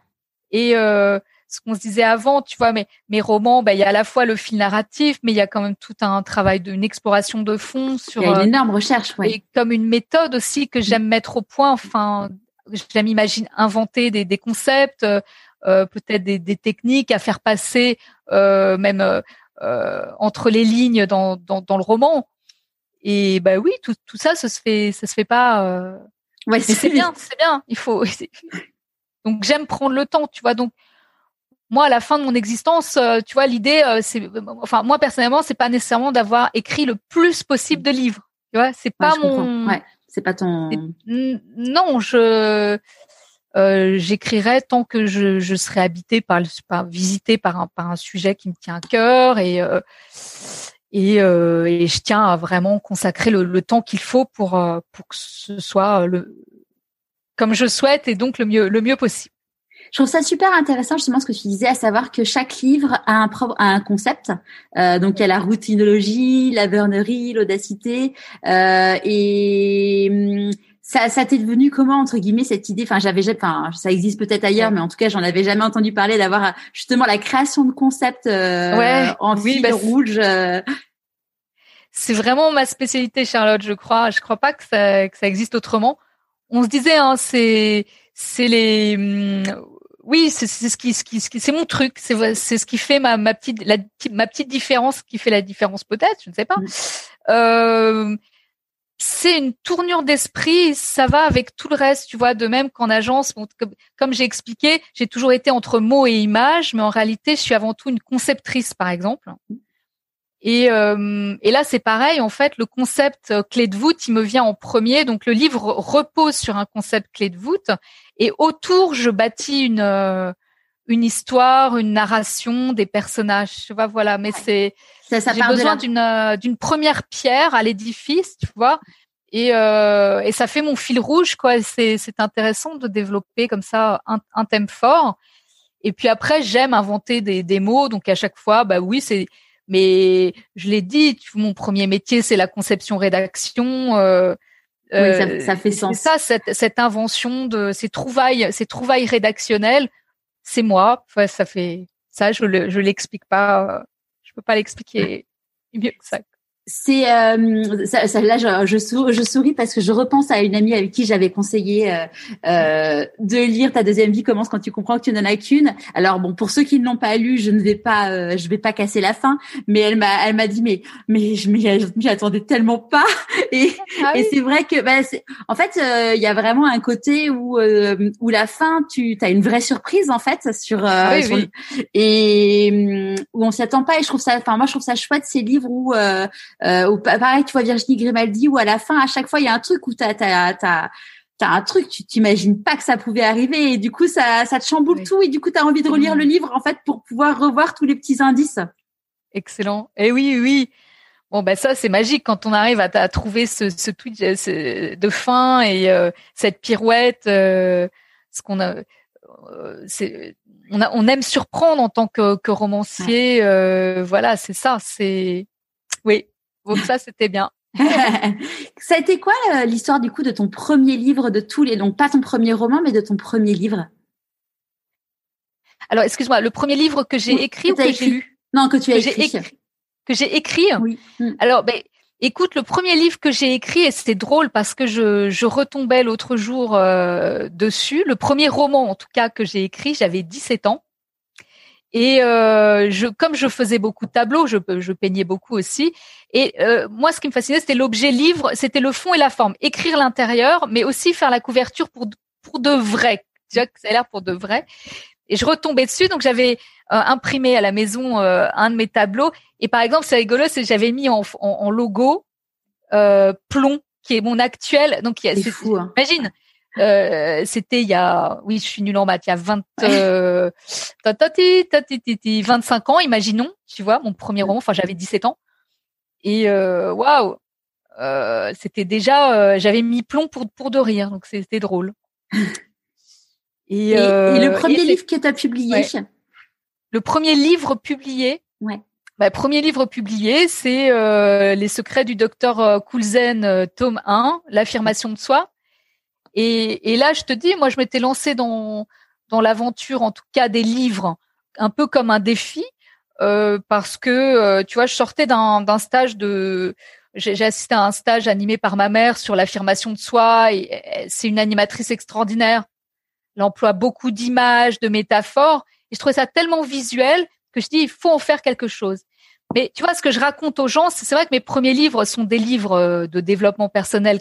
Et euh, ce qu'on se disait avant, tu vois, mais mes romans, bah, il y a à la fois le fil narratif, mais il y a quand même tout un travail d'une exploration de fond sur. Il y a une énorme recherche, ouais. Et comme une méthode aussi que j'aime mettre au point. Enfin, j'aime imaginer inventer des, des concepts. Euh, peut-être des, des, techniques à faire passer euh, même euh, entre les lignes dans, dans, dans, le roman. Et bah oui, tout, tout ça, ça se fait, ça se fait pas. Ouais, c'est bien, c'est bien. Il faut. Donc j'aime prendre le temps, tu vois. Donc moi, à la fin de mon existence, tu vois, l'idée, c'est, enfin, moi personnellement, c'est pas nécessairement d'avoir écrit le plus possible de livres. Tu vois, c'est pas mon. Ouais, c'est pas ton. Non, je euh, j'écrirai tant que je, je serai habité par, par visité par un, par un sujet qui me tient à cœur et euh, et, euh, et, je tiens à vraiment consacrer le, le temps qu'il faut pour euh, pour que ce soit le comme je souhaite et donc le mieux le mieux possible. Je trouve ça super intéressant justement ce que tu disais, à savoir que chaque livre a un, a un concept. Euh, donc il y a la routinologie, la vernerie, l'audacité euh, et hum, ça, ça t'est devenu comment entre guillemets cette idée? Enfin, j'avais, enfin, ça existe peut-être ailleurs, mais en tout cas, j'en avais jamais entendu parler d'avoir justement la création de concepts euh, en fil bah, rouge. Euh. C'est vraiment ma spécialité, Charlotte. Je crois. Je crois pas que ça, que ça existe autrement. On se disait, hein, c'est, c'est les, hum, oui, c'est ce qui, ce qui, c'est mon truc. C'est, c'est ce qui fait ma, ma petite, la, ma petite différence, qui fait la différence peut-être. Je ne sais pas. Mm. Euh, c'est une tournure d'esprit, ça va avec tout le reste, tu vois, de même qu'en agence, comme, j'ai expliqué, j'ai toujours été entre mots et images, mais en réalité, je suis avant tout une conceptrice, par exemple. Et, euh, et là, c'est pareil, en fait, le concept euh, clé de voûte, il me vient en premier. Donc, le livre repose sur un concept clé de voûte, et autour, je bâtis une, euh, une histoire, une narration, des personnages. Tu vois, voilà. Mais c'est j'ai besoin d'une d'une première pierre à l'édifice, tu vois. Et, euh, et ça fait mon fil rouge, quoi. C'est c'est intéressant de développer comme ça un, un thème fort. Et puis après, j'aime inventer des, des mots. Donc à chaque fois, bah oui, c'est. Mais je l'ai dit, mon premier métier, c'est la conception-rédaction. Euh, oui, ça, ça, fait sens. Ça, cette, cette invention de ces trouvailles, ces trouvailles rédactionnelles, c'est moi. Enfin, ça fait ça, je le, je l'explique pas. Je peux pas l'expliquer mieux que ça c'est euh, ça, ça, là je, je, souris, je, souris parce que je repense à une amie avec qui j'avais conseillé euh, euh, de lire ta deuxième vie commence quand tu comprends que tu n'en as qu'une. Alors bon pour ceux qui ne l'ont pas lu, je ne vais pas euh, je vais pas casser la fin, mais elle m'a elle m'a dit mais mais je m'y attendais tellement pas et ah et c'est vrai que bah, en fait euh, il y a vraiment un côté où euh, où la fin tu as une vraie surprise en fait sur, oui, oui. et où on s'y attend pas et je trouve ça enfin moi je trouve ça chouette ces livres où euh, ou pareil, tu vois Virginie Grimaldi, où à la fin, à chaque fois, il y a un truc où t'as t'as t'as t'as un truc, tu t'imagines pas que ça pouvait arriver, et du coup, ça ça te chamboule tout, et du coup, tu as envie de relire le livre en fait pour pouvoir revoir tous les petits indices. Excellent. Et eh oui, oui. Bon ben ça c'est magique quand on arrive à, à trouver ce, ce tweet de fin et euh, cette pirouette, euh, ce qu'on a, euh, c'est on, a, on aime surprendre en tant que, que romancier, voilà c'est ça, c'est oui donc ça, c'était bien. ça a été quoi euh, l'histoire du coup de ton premier livre de tous les donc pas ton premier roman mais de ton premier livre? Alors excuse-moi, le premier livre que j'ai écrit ou que j'ai lu Non, que tu as écrit. Que j'ai écrit? Oui. Hmm. Alors ben écoute, le premier livre que j'ai écrit et c'était drôle parce que je, je retombais l'autre jour euh, dessus, le premier roman en tout cas que j'ai écrit, j'avais 17 ans. Et euh, je, comme je faisais beaucoup de tableaux, je, je peignais beaucoup aussi. Et euh, moi, ce qui me fascinait, c'était l'objet livre, c'était le fond et la forme. Écrire l'intérieur, mais aussi faire la couverture pour pour de vrai. Tu vois que ça a l'air pour de vrai. Et je retombais dessus, donc j'avais euh, imprimé à la maison euh, un de mes tableaux. Et par exemple, c'est rigolo, c'est j'avais mis en, en, logo plomb, qui est mon actuel. Donc, c'est fou. Hein. Imagine, euh, c'était il y a, oui, je suis nulle en maths, il y a 20, euh, 25 ans, imaginons, tu vois, mon premier roman, enfin j'avais 17 ans. Et euh, waouh, euh, c'était déjà, euh, j'avais mis plomb pour pour de rire, donc c'était drôle. Et, et, le premier livre que tu as publié Le premier livre publié? Ouais. Bah, premier livre publié, c'est Les secrets du docteur Coulzen, tome 1, l'affirmation de soi. Et, et, là, je te dis, moi, je m'étais lancée dans dans l'aventure, en tout cas des livres, un peu comme un défi, euh, parce que euh, tu vois, je sortais d'un stage de j'ai assisté à un stage animé par ma mère sur l'affirmation de soi et c'est une animatrice extraordinaire. Elle emploie beaucoup d'images, de métaphores et je trouvais ça tellement visuel que je dis il faut en faire quelque chose. Mais tu vois ce que je raconte aux gens, c'est vrai que mes premiers livres sont des livres euh, de développement personnel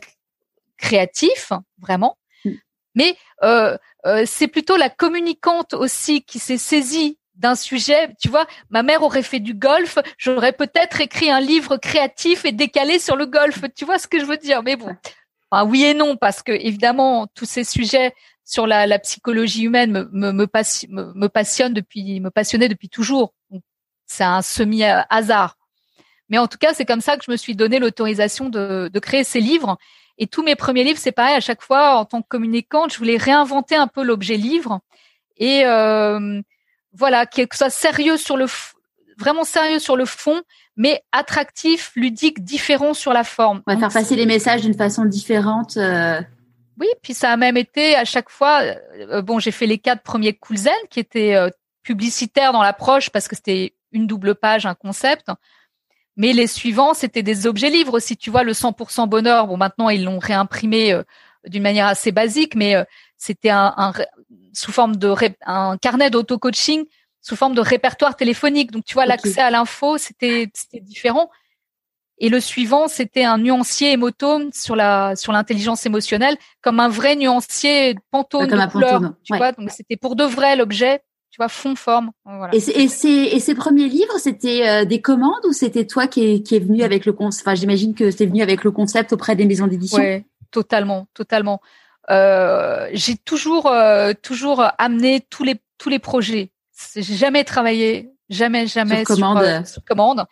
créatif, vraiment. Mm. Mais euh, euh, c'est plutôt la communicante aussi qui s'est saisie d'un sujet. Tu vois, ma mère aurait fait du golf, j'aurais peut-être écrit un livre créatif et décalé sur le golf. Tu vois ce que je veux dire? Mais bon, enfin, oui et non, parce que évidemment, tous ces sujets sur la, la psychologie humaine me, me, me, me, passionnent depuis, me passionnaient depuis toujours. C'est un semi hasard. Mais en tout cas, c'est comme ça que je me suis donné l'autorisation de, de créer ces livres. Et tous mes premiers livres, c'est pareil. À chaque fois, en tant que communicante, je voulais réinventer un peu l'objet livre et euh, voilà, que soit sérieux sur le vraiment sérieux sur le fond, mais attractif, ludique, différent sur la forme. On va faire passer les messages d'une façon différente. Euh. Oui, puis ça a même été à chaque fois. Euh, bon, j'ai fait les quatre premiers Coolzen qui étaient publicitaires dans l'approche parce que c'était une double page, un concept. Mais les suivants, c'était des objets livres aussi. Tu vois, le 100% bonheur. Bon, maintenant ils l'ont réimprimé euh, d'une manière assez basique, mais euh, c'était un, un, sous forme de un carnet d'auto-coaching sous forme de répertoire téléphonique. Donc tu vois, l'accès à l'info, c'était c'était différent. Et le suivant, c'était un nuancier hémotome sur la sur l'intelligence émotionnelle, comme un vrai nuancier pantone de couleur. Tu vois, donc c'était pour de vrai l'objet tu vois, fond, forme. Et, et, ces, et ces premiers livres, c'était euh, des commandes ou c'était toi qui est, qui est venu avec le concept Enfin, j'imagine que c'est venu avec le concept auprès des maisons d'édition? Ouais, totalement, totalement. Euh, j'ai toujours, euh, toujours amené tous les tous les projets. j'ai jamais travaillé, jamais, jamais sur commande. Sur, commande.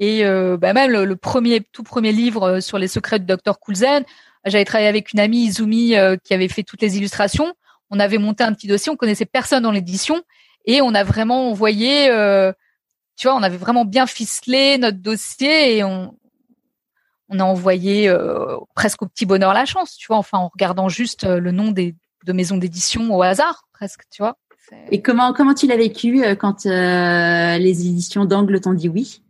Et bah même le, premier, tout premier livre sur les secrets du docteur Coulzen, j'avais travaillé avec une amie Izumi qui avait fait toutes les illustrations. On avait monté un petit dossier, on connaissait personne dans l'édition et on a vraiment envoyé, tu vois, on avait vraiment bien ficelé notre dossier et on, on a envoyé euh, presque au petit bonheur la chance, tu vois, enfin en regardant juste euh, le nom des de maisons d'édition au hasard, presque, tu vois. Et comment comment tu l'as vécu euh, quand les éditions d'Angle t'ont dit oui?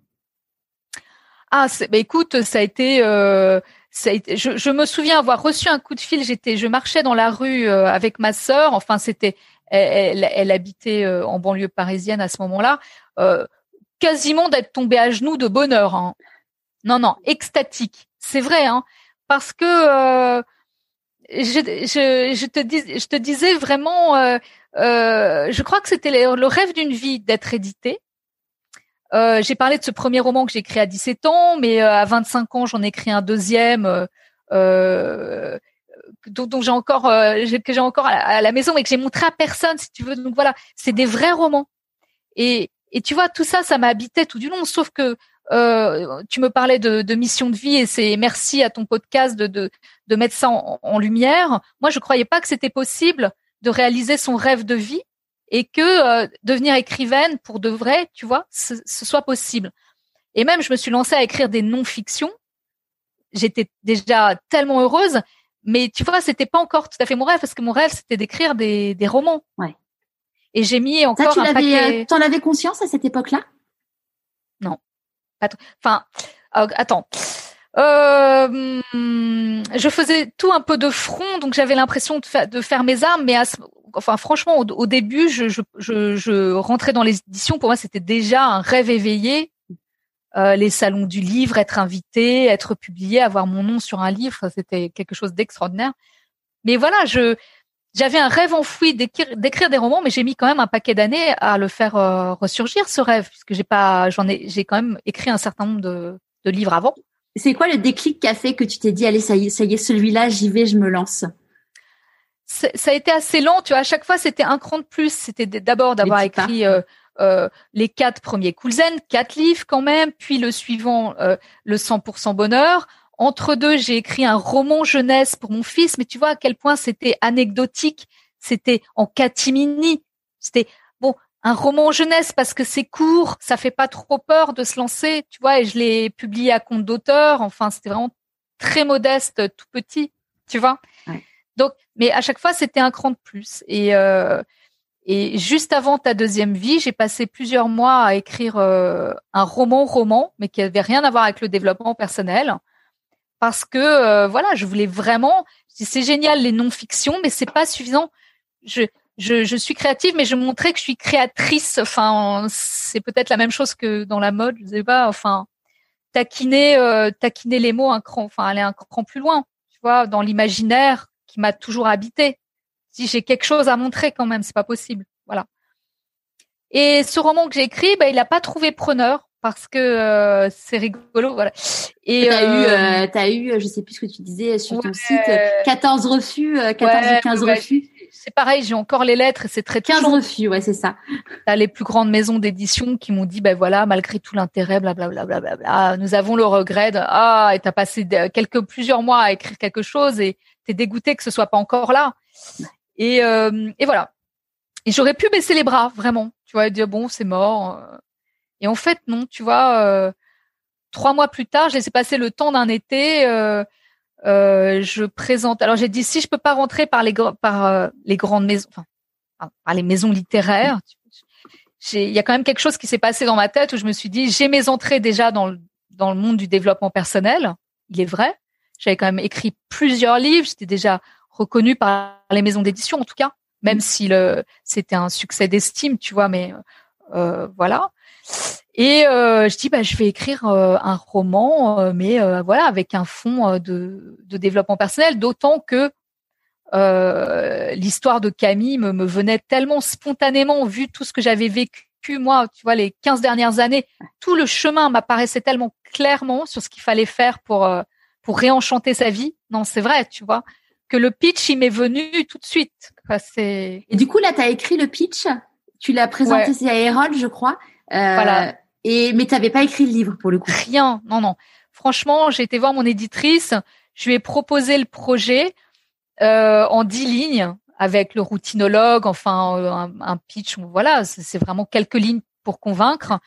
Ah, bah écoute, ça a été, ça a été je, me souviens avoir reçu un coup de fil. J'étais, je marchais dans la rue avec ma sœur. Enfin, c'était, elle, habitait en banlieue parisienne à ce moment-là. quasiment d'être tombée à genoux de bonheur. Hein. Non, non, extatique. C'est vrai, hein, parce que euh, je, te disais vraiment, euh, euh, je crois que c'était le rêve d'une vie d'être édité. J'ai parlé de ce premier roman que j'ai écrit à 17 ans, mais à 25 ans, j'en ai écrit un deuxième. dont, j'ai encore que j'ai encore à la, maison mais que j'ai montré à personne si tu veux donc voilà c'est des vrais romans et et tu vois tout ça ça m'habitait tout du long sauf que euh, tu me parlais de, de, mission de vie et c'est merci à ton podcast de, de, de mettre ça en, lumière. Moi, je croyais pas que c'était possible de réaliser son rêve de vie et que euh, devenir écrivaine pour de vrai, tu vois, ce, soit possible. Et même, je me suis lancée à écrire des non-fictions. J'étais déjà tellement heureuse, mais tu vois, c'était pas encore tout à fait mon rêve parce que mon rêve, c'était d'écrire des, des romans. Ouais. Et j'ai mis encore Ça, tu un paquet. Euh, t'en avais conscience à cette époque-là? Non. Enfin, euh, attends. Euh, je faisais tout un peu de front, donc j'avais l'impression de, faire mes armes, mais enfin franchement, au, début, je, je, je, rentrais dans les éditions. Pour moi, c'était déjà un rêve éveillé. Euh, les salons du livre, être invité, être publié, avoir mon nom sur un livre, c'était quelque chose d'extraordinaire. Mais voilà, je j'avais un rêve enfoui d'écrire des romans, mais j'ai mis quand même un paquet d'années à le faire euh, ressurgir ce rêve, puisque j'ai pas, j'en ai, j'ai quand même écrit un certain nombre de, de livres avant. C'est quoi le déclic qui a fait que tu t'es dit allez ça y est, ça y est, celui-là, j'y vais, je me lance? Ça a été assez lent, tu vois. À chaque fois, c'était un cran de plus. C'était d'abord d'avoir écrit euh, euh, les quatre premiers Coulzen, quatre livres quand même, puis le suivant, euh, le 100% bonheur. Entre deux, j'ai écrit un roman jeunesse pour mon fils, mais tu vois à quel point c'était anecdotique, c'était en catimini, c'était un roman jeunesse parce que c'est court, ça fait pas trop peur de se lancer, tu vois, et je l'ai publié à compte d'auteur. Enfin, c'était vraiment très modeste, tout petit, tu vois. Donc, mais à chaque fois, c'était un cran de plus. Et euh, et juste avant ta deuxième vie, j'ai passé plusieurs mois à écrire euh, un roman roman, mais qui avait rien à voir avec le développement personnel parce que euh, voilà, je voulais vraiment. C'est génial les non-fictions, mais c'est pas suffisant. Je, je, je suis créative, mais je montrais que je suis créatrice. Enfin, c'est peut-être la même chose que dans la mode, je sais pas. Enfin, taquiner, euh, taquiner les mots un cran, enfin aller un cran plus loin. Tu vois, dans l'imaginaire qui m'a toujours habité. Si j'ai quelque chose à montrer quand même, c'est pas possible. Voilà. Et ce roman que j'ai écrit, bah, il n'a pas trouvé preneur parce que euh, c'est rigolo, voilà. Et t'as eu, euh, as eu, je sais plus ce que tu disais sur ton site, 14 refus, 14 ou 15 refus. C'est pareil, j'ai encore les lettres et c'est très 15 refus, ouais, c'est ça. T'as les plus grandes maisons d'édition qui m'ont dit, ben voilà, malgré tout l'intérêt, blablabla, bla, bla, bla, nous avons le regret de, ah, et t'as passé quelques, plusieurs mois à écrire quelque chose et t'es dégoûté que ce soit pas encore là. Et, euh, et voilà. Et j'aurais pu baisser les bras, vraiment. Tu vois, et dire, bon, c'est mort et en fait, non, tu vois, euh, trois mois plus tard, j'ai passer le temps d'un été. Euh, euh, je présente. Alors j'ai dit si je peux pas rentrer par les par les grandes maisons, enfin par les maisons littéraires. Il y a quand même quelque chose qui s'est passé dans ma tête où je me suis dit j'ai mes entrées déjà dans le dans le monde du développement personnel. Il est vrai. J'avais quand même écrit plusieurs livres. J'étais déjà reconnue par les maisons d'édition en tout cas, même si le c'était un succès d'estime, tu vois. Mais euh, voilà. Et euh, je dis bah je vais écrire euh, un roman, euh, mais voilà avec un fond de, de développement personnel, d'autant que l'histoire de Camille me, me, venait tellement spontanément vu tout ce que j'avais vécu moi, tu vois les 15 dernières années, tout le chemin m'apparaissait tellement clairement sur ce qu'il fallait faire pour pour réenchanter sa vie. Non, c'est vrai, tu vois, que le pitch il m'est venu tout de suite. Et du coup là, tu as écrit le pitch? Tu l'as présenté, c'est à Erol, je crois. Euh, voilà. Et mais tu n'avais pas écrit le livre pour le coup. Rien, non, non. Franchement, j'ai été voir mon éditrice. Je lui ai proposé le projet euh, en dix lignes avec le routinologue, enfin euh, un, pitch. Voilà, c'est vraiment quelques lignes pour convaincre.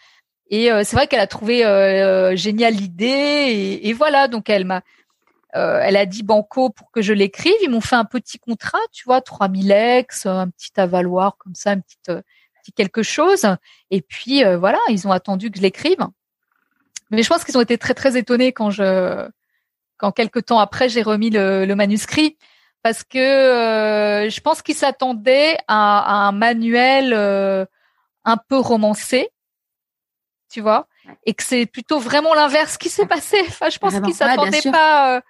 Et euh, c'est vrai qu'elle a trouvé euh, génial l'idée et, voilà. Donc elle m'a, euh, elle a dit banco pour que je l'écrive. Ils m'ont fait un petit contrat, tu vois, 3000 ex, un petit avaloir comme ça, un petit, quelque chose. Et puis voilà, ils ont attendu que je l'écrive. Mais je pense qu'ils ont été très très étonnés quand je, quand quelques temps après j'ai remis le, le, manuscrit parce que je pense qu'ils s'attendaient à, à, un manuel un peu romancé tu vois, et que c'est plutôt vraiment l'inverse qui s'est passé. Enfin, je pense qu'ils s'attendaient pas, euh,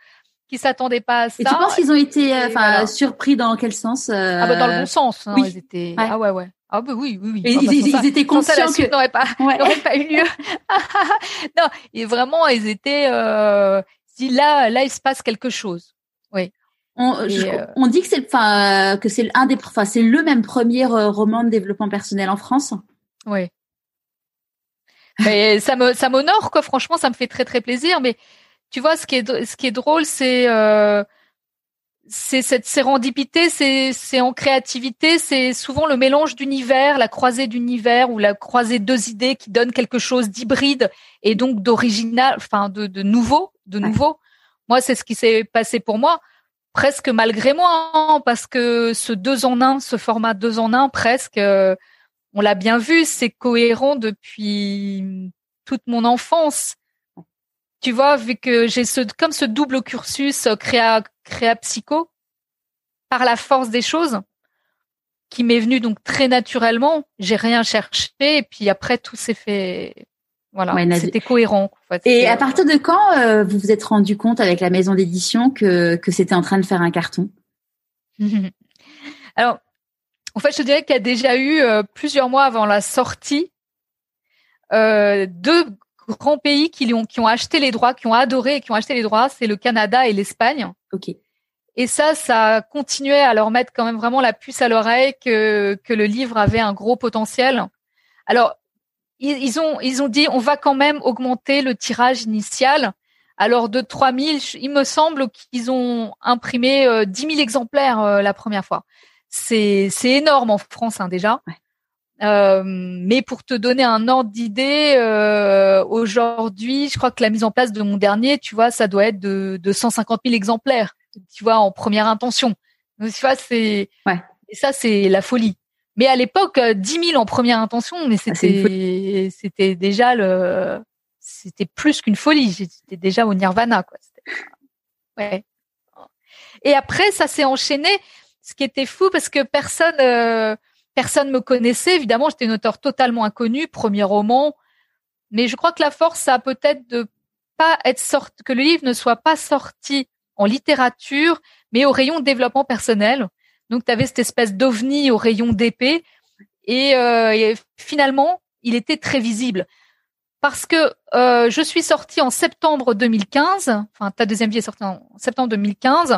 qu'ils s'attendaient pas à ça. Et tu penses qu'ils ont été, euh, surpris dans quel sens euh... Ah bah dans le bon sens. Hein, oui. Ils étaient. Ah ouais ouais. Ah bah oui oui oui. Et ah, bah, ils, ils, étaient conscients que n'aurait pas ouais. n'aurait pas eu lieu. non, et vraiment ils étaient. Euh, si là là il se passe quelque chose. Oui. On, et, je, euh... on dit que c'est enfin que c'est un des enfin c'est le même premier euh, roman de développement personnel en France. Oui. Mais ça me ça m'honore quoi. Franchement, ça me fait très très plaisir. Mais tu vois, ce qui est ce qui est drôle, c'est euh, c'est cette sérendipité, c'est en créativité, c'est souvent le mélange d'univers, la croisée d'univers ou la croisée deux idées qui donne quelque chose d'hybride et donc d'original, enfin de, de nouveau, de nouveau. Moi, c'est ce qui s'est passé pour moi, presque malgré moi, hein, parce que ce deux en un, ce format deux en un, presque. Euh, on l'a bien vu, c'est cohérent depuis toute mon enfance. Tu vois, vu que j'ai ce comme ce double cursus euh, créa créa psycho par la force des choses qui m'est venu donc très naturellement, j'ai rien cherché et puis après tout s'est fait voilà, c'était cohérent. et à partir de quand euh, vous vous êtes rendu compte avec la maison d'édition que que c'était en train de faire un carton? Alors, en fait, je dirais qu'il y a déjà eu euh, plusieurs mois avant la sortie euh, deux grands pays qui ont qui ont acheté les droits, qui ont adoré et qui ont acheté les droits, c'est le Canada et l'Espagne. Ok. Et ça, ça continuait à leur mettre quand même vraiment la puce à l'oreille que que le livre avait un gros potentiel. Alors ils, ils ont ils ont dit on va quand même augmenter le tirage initial. Alors de 3000, il me semble qu'ils ont imprimé euh, 10 000 exemplaires euh, la première fois c'est c'est énorme en France hein, déjà. Euh, mais pour te donner un ordre d'idée, euh, aujourd'hui, je crois que la mise en place de mon dernier, tu vois, ça doit être de, de 150 000 exemplaires, tu vois, en première intention. Donc, tu vois, c'est ouais. et ça, c'est la folie. Mais à l'époque, 10 euh, 000 en première intention, mais ah, c'était c'était déjà le c'était plus qu'une folie. J'étais déjà au nirvana, quoi. Ouais. Et après, ça s'est enchaîné ce qui était fou parce que personne euh, personne me connaissait. Évidemment, j'étais une auteur totalement inconnue, premier roman. Mais je crois que la force, ça a peut-être de pas être sorti, que le livre ne soit pas sorti en littérature, mais au rayon développement personnel. Donc, tu avais cette espèce d'ovni au rayon d'épée. Et, euh, et, finalement, il était très visible. Parce que euh, je suis sortie en septembre 2015, enfin ta deuxième vie est sortie en septembre 2015,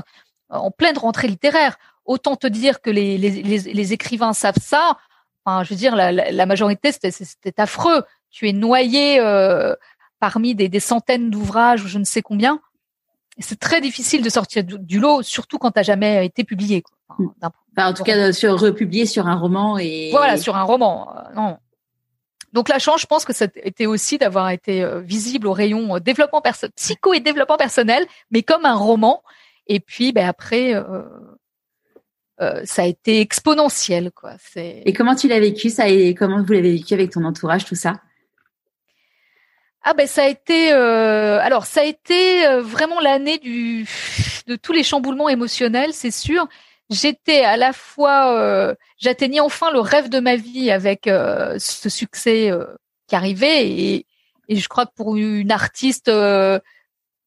en pleine rentrée littéraire autant te dire que les, les, les, écrivains savent ça. Enfin, je veux dire, la, la, majorité, c'était affreux. Tu es noyé euh, parmi des, des centaines d'ouvrages ou je ne sais combien. C'est très difficile de sortir du, lot, surtout quand tu n'as jamais été publié. Quoi. Enfin, mm. en tout cas, sur republié sur un roman et voilà, sur un roman. Euh, non. Donc la chance, je pense que ça était aussi d'avoir été euh, visible au rayon développement perso psycho et développement personnel, mais comme un roman. Et puis, ben après, euh, ça a été exponentiel, quoi. Et comment tu l'as vécu ça et comment vous l'avez vécu avec ton entourage, tout ça? Ah ben ça a été, euh, alors ça a été euh, vraiment l'année du de tous les chamboulements émotionnels, c'est sûr. J'étais à la fois, j'atteignais enfin le rêve de ma vie avec ce succès qui arrivait et, et je crois que pour une artiste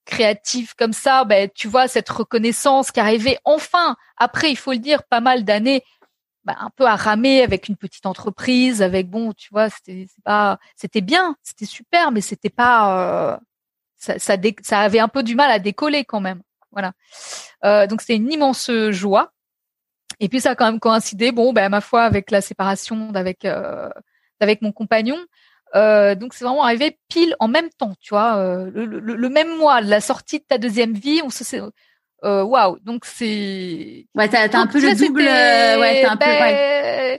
créatif comme ça, ben, tu vois, cette reconnaissance qui arrivait enfin, après, il faut le dire, pas mal d'années, ben, un peu à ramer avec une petite entreprise, avec bon, tu vois, c'était pas, c'était bien, c'était super, mais c'était pas, euh, ça, avait un peu du mal à décoller quand même, voilà. Euh, donc c'était une immense joie. Et puis ça a quand même coïncidé, bon, ben ma foi, avec la séparation d'avec euh, avec mon compagnon. Euh, donc c'est vraiment arrivé pile en même temps, tu vois, euh, le, le, le, même mois, la sortie de ta deuxième vie, on se euh, waouh, donc c'est ouais, t'as, t'as un peu le double, ouais, t'as un peu, ouais. Ben,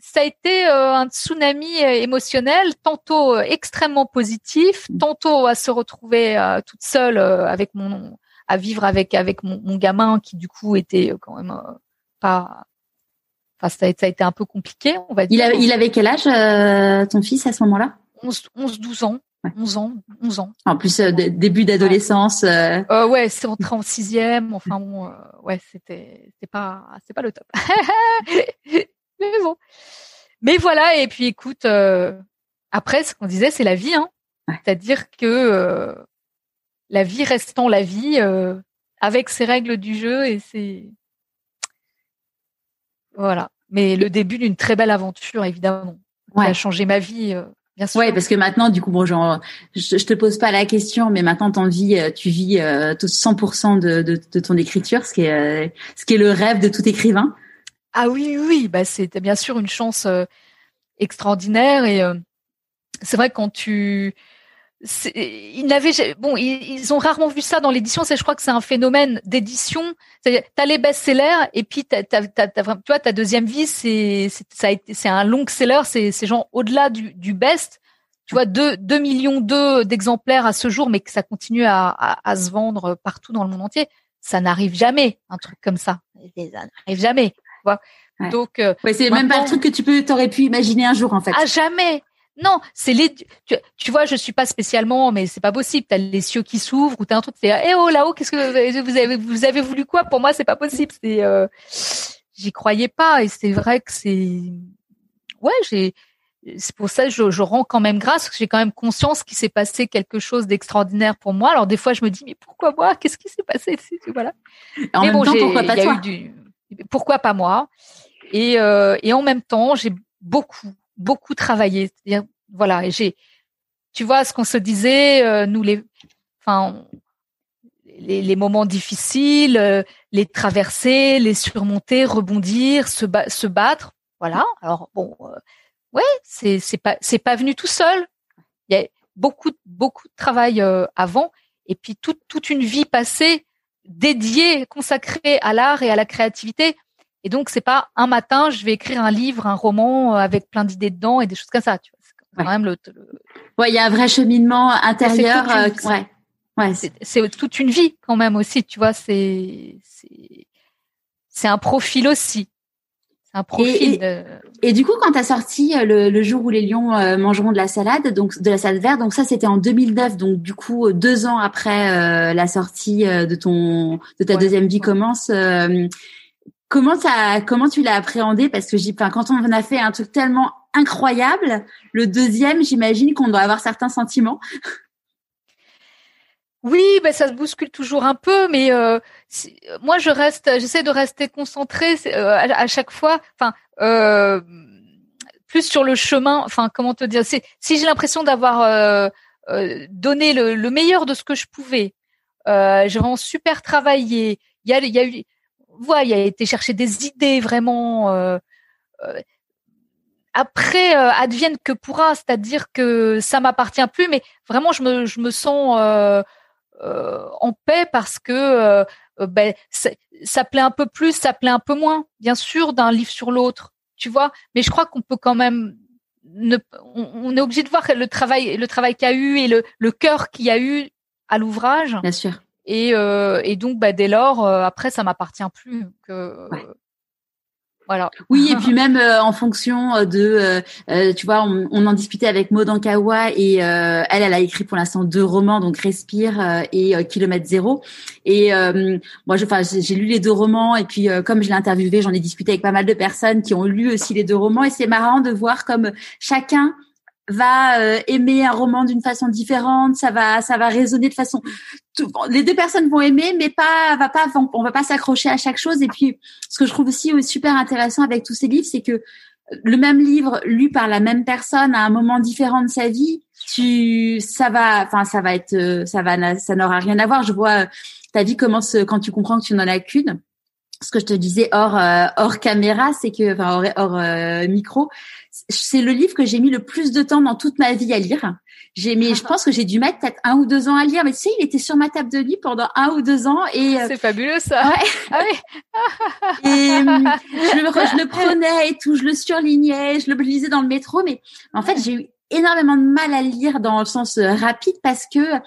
ça a été un tsunami émotionnel, tantôt extrêmement positif, mmh. tantôt à se retrouver toute seule avec mon, à vivre avec avec mon, mon, gamin qui du coup était quand même pas Enfin, ça a, été un peu compliqué, on va dire. Il, il avait quel âge, euh, ton fils, à ce moment-là? 11, 11, 12 ans. 11 ans, 11 ans. En plus, euh, début d'adolescence. Euh... Euh, ouais, c'est rentré en sixième. Enfin bon, euh, ouais, c'était, c'est pas, c'est pas le top. Mais bon. Mais voilà. Et puis, écoute, euh, après, ce qu'on disait, c'est la vie, hein. C'est-à-dire que la vie restant la vie, avec ses règles du jeu et ses, voilà. Mais le début d'une très belle aventure, évidemment, qui a changé ma vie. Euh, bien sûr. Ouais, parce que maintenant, du coup, bon, genre, je, te pose pas la question, mais maintenant, t'en vis, euh, tu vis euh, 100% de, de, de, ton écriture, ce qui est, euh, ce qui est le rêve de tout écrivain. Ah oui, oui, bah c'était bien sûr une chance extraordinaire et c'est vrai quand tu ils n'avaient bon ils, ont rarement vu ça dans l'édition c'est je crois que c'est un phénomène d'édition. C'est t'as les best-sellers et puis t'as, t'as, t'as, tu vois ta deuxième vie c'est c'est ça a été c'est un long seller c'est c'est genre au-delà du, du best. Tu vois deux deux millions deux d'exemplaires à ce jour mais que ça continue à, à, à se vendre partout dans le monde entier. Ça n'arrive jamais un truc comme ça. Ça n'arrive jamais tu vois. Donc euh, ouais, c'est même pas un truc que tu peux t'aurais pu imaginer un jour en fait. À jamais non, c'est les. Tu, tu, vois, je suis pas spécialement, mais c'est pas possible. T'as les cieux qui s'ouvrent ou t'as un truc. C'est eh oh là-haut, qu'est-ce que vous avez vous avez voulu quoi? Pour moi, c'est pas possible. C'est euh, j'y croyais pas et c'est vrai que c'est ouais j'ai c'est pour ça que je, je rends quand même grâce parce que j'ai quand même conscience qu'il s'est passé quelque chose d'extraordinaire pour moi. Alors des fois je me dis mais pourquoi moi? Qu'est-ce qui s'est passé? Voilà. En mais même bon, temps, pourquoi pas toi? du, Pourquoi pas moi? Et euh, et en même temps j'ai beaucoup beaucoup travaillé. Voilà, j'ai, tu vois, ce qu'on se disait, euh, nous les, enfin, les, moments difficiles, euh, les traverser, les surmonter, rebondir, se, battre. Voilà. Alors bon, euh, ouais, c'est pas c'est pas venu tout seul. Il y a beaucoup beaucoup de travail avant, et puis toute une vie passée dédiée, consacrée à l'art et à la créativité. Et donc, c'est pas un matin, je vais écrire un livre, un roman euh, avec plein d'idées dedans et des choses comme ça. Tu vois, c'est quand même le, Ouais, il y a un vrai cheminement intérieur. Euh, ouais. Ouais. C'est toute une vie quand même aussi. Tu vois, c'est c'est un profil aussi. C'est un profil. Et, et, du coup, quand tu as sorti euh, le, le, jour où les lions mangeront de la salade, donc de la salade verte, donc ça c'était en 2009, donc du coup deux ans après la sortie de ton de ta deuxième vie commence. Comment comment tu l'as appréhendé? Parce que j'ai, quand on a fait un truc tellement incroyable, le deuxième, j'imagine qu'on doit avoir certains sentiments. Oui, ben ça se bouscule toujours un peu, mais euh, moi je reste, j'essaie de rester concentrée euh, à, chaque fois. Enfin, euh, plus sur le chemin. Enfin, comment te dire Si j'ai l'impression d'avoir donné le, meilleur de ce que je pouvais, j'ai vraiment super travaillé. Il y a eu voilà, il a été chercher des idées vraiment. Euh, euh, après, euh, advienne que pourra, c'est-à-dire que ça m'appartient plus, mais vraiment, je me, je me sens en paix parce que ben, ça plaît un peu plus, ça plaît un peu moins, bien sûr, d'un livre sur l'autre, tu vois. Mais je crois qu'on peut quand même ne, on, est obligé de voir le travail, le travail qu'il y a eu et le, le cœur qu'il y a eu à l'ouvrage. Bien sûr. Et, euh, et donc, bah, dès lors, euh, après, ça m'appartient plus. Que, Voilà. Oui, et puis même euh, en fonction de, tu vois, on, on, en discutait avec Maud Ankawa et elle, elle a écrit pour l'instant deux romans, donc Respire et Kilomètre Zéro. Et moi, enfin, j'ai lu les deux romans et puis comme je l'ai interviewé, j'en ai discuté avec pas mal de personnes qui ont lu aussi les deux romans et c'est marrant de voir comme chacun va euh, aimer un roman d'une façon différente, ça va ça va résonner de façon les deux personnes vont aimer mais pas va pas on va pas s'accrocher à chaque chose. Et puis ce que je trouve aussi super intéressant avec tous ces livres c'est que le même livre lu par la même personne à un moment différent de sa vie, tu ça va enfin ça va être ça va ça n'aura rien à voir, je vois ta vie commence quand tu comprends que tu n'en as qu'une ce que je te disais hors hors caméra, c'est que enfin hors, hors micro, c'est le livre que j'ai mis le plus de temps dans toute ma vie à lire. J'ai mis, je pense que j'ai dû mettre peut-être un ou deux ans à lire, mais tu sais, il était sur ma table de lit pendant un ou deux ans et c'est fabuleux ça. Ouais. Ah oui. et je, le, je le prenais et tout, je le surlignais, je le lisais dans le métro, mais en fait j'ai eu énormément de mal à lire dans le sens rapide parce que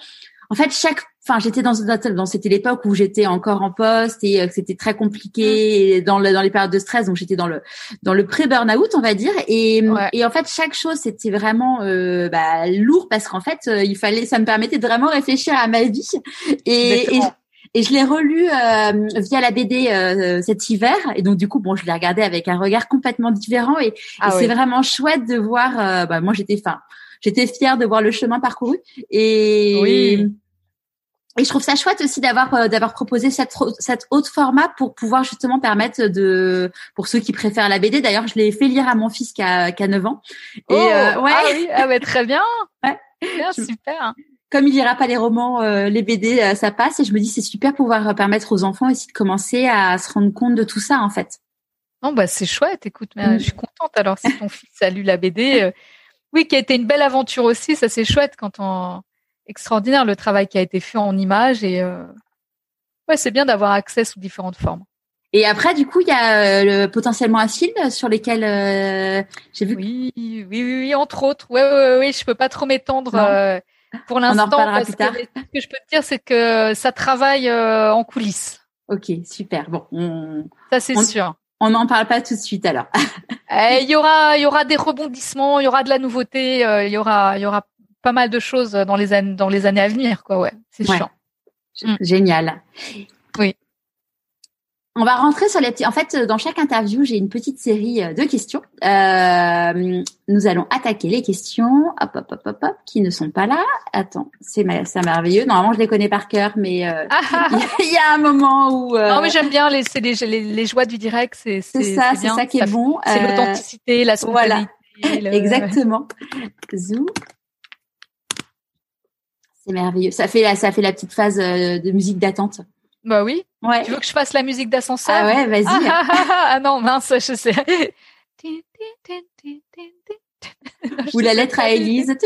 en fait chaque enfin j'étais dans dans c'était l'époque où j'étais encore en poste et que c'était très compliqué mmh. dans le, dans les périodes de stress. Donc j'étais dans le dans le pré burn-out on va dire. Et et en fait chaque chose c'était vraiment euh, bah, lourd parce qu'en fait euh, il fallait ça me permettait de vraiment réfléchir à ma vie. Et, et et je l'ai relu euh, via la BD euh, cet hiver. Et donc du coup bon je l'ai regardé avec un regard complètement différent. Et, ah c'est vraiment chouette de voir euh, bah, moi j'étais enfin j'étais fière de voir le chemin parcouru. Et oui. Et je trouve ça chouette aussi d'avoir euh, d'avoir proposé cette cette haute format pour pouvoir justement permettre de pour ceux qui préfèrent la BD. D'ailleurs, je l'ai fait lire à mon fils qui a qui a 9 ans. Et euh, oh, ouais. Ah oui, ah très bien. ouais. Super. Comme il lira pas les romans, euh, les BD, ça passe. Et je me dis c'est super pouvoir permettre aux enfants aussi de commencer à se rendre compte de tout ça en fait. Non bah c'est chouette. Écoute, mais, je suis contente. Alors si ton fils a lu la BD, oui, qui a été une belle aventure aussi. Ça c'est chouette quand on extraordinaire le travail qui a été fait en images et euh, ouais, c'est bien d'avoir accès sous différentes formes. Et après, du coup, il y a euh, le, potentiellement un film sur lesquels euh, j'ai vu. Oui, oui, oui, entre autres. Ouais, ouais, ouais, je peux pas trop m'étendre pour l'instant. On en plus tard. ce que je peux te dire, c'est que ça travaille en coulisses. Ok, super. Bon, ça c'est sûr. On n'en parle pas tout de suite alors. Eh, il y aura, il y aura des rebondissements, il y aura de la nouveauté, il y aura, il y aura pas mal de choses dans les années dans les années à venir quoi ouais c'est chiant mm. génial oui on va rentrer sur les petits. En fait, dans chaque interview, j'ai une petite série euh, de questions. Euh, nous allons attaquer les questions, hop, hop, hop, hop, hop, qui ne sont pas là. Attends, c'est merveilleux. Normalement, je les connais par cœur, mais euh, il y, a un moment où. Euh... Non, mais j'aime bien les, les, les, les, joies du direct. C'est ça, c'est ça qui est bon. C'est l'authenticité, la spontanéité. Voilà. Exactement. Zou. C'est merveilleux. Ça fait, ça fait la petite phase euh, de musique d'attente. Bah oui. Ouais. Tu veux que je fasse la musique d'ascenseur? Ah ouais, vas-y. Ah, non, mince, je sais. Ou la lettre à Élise.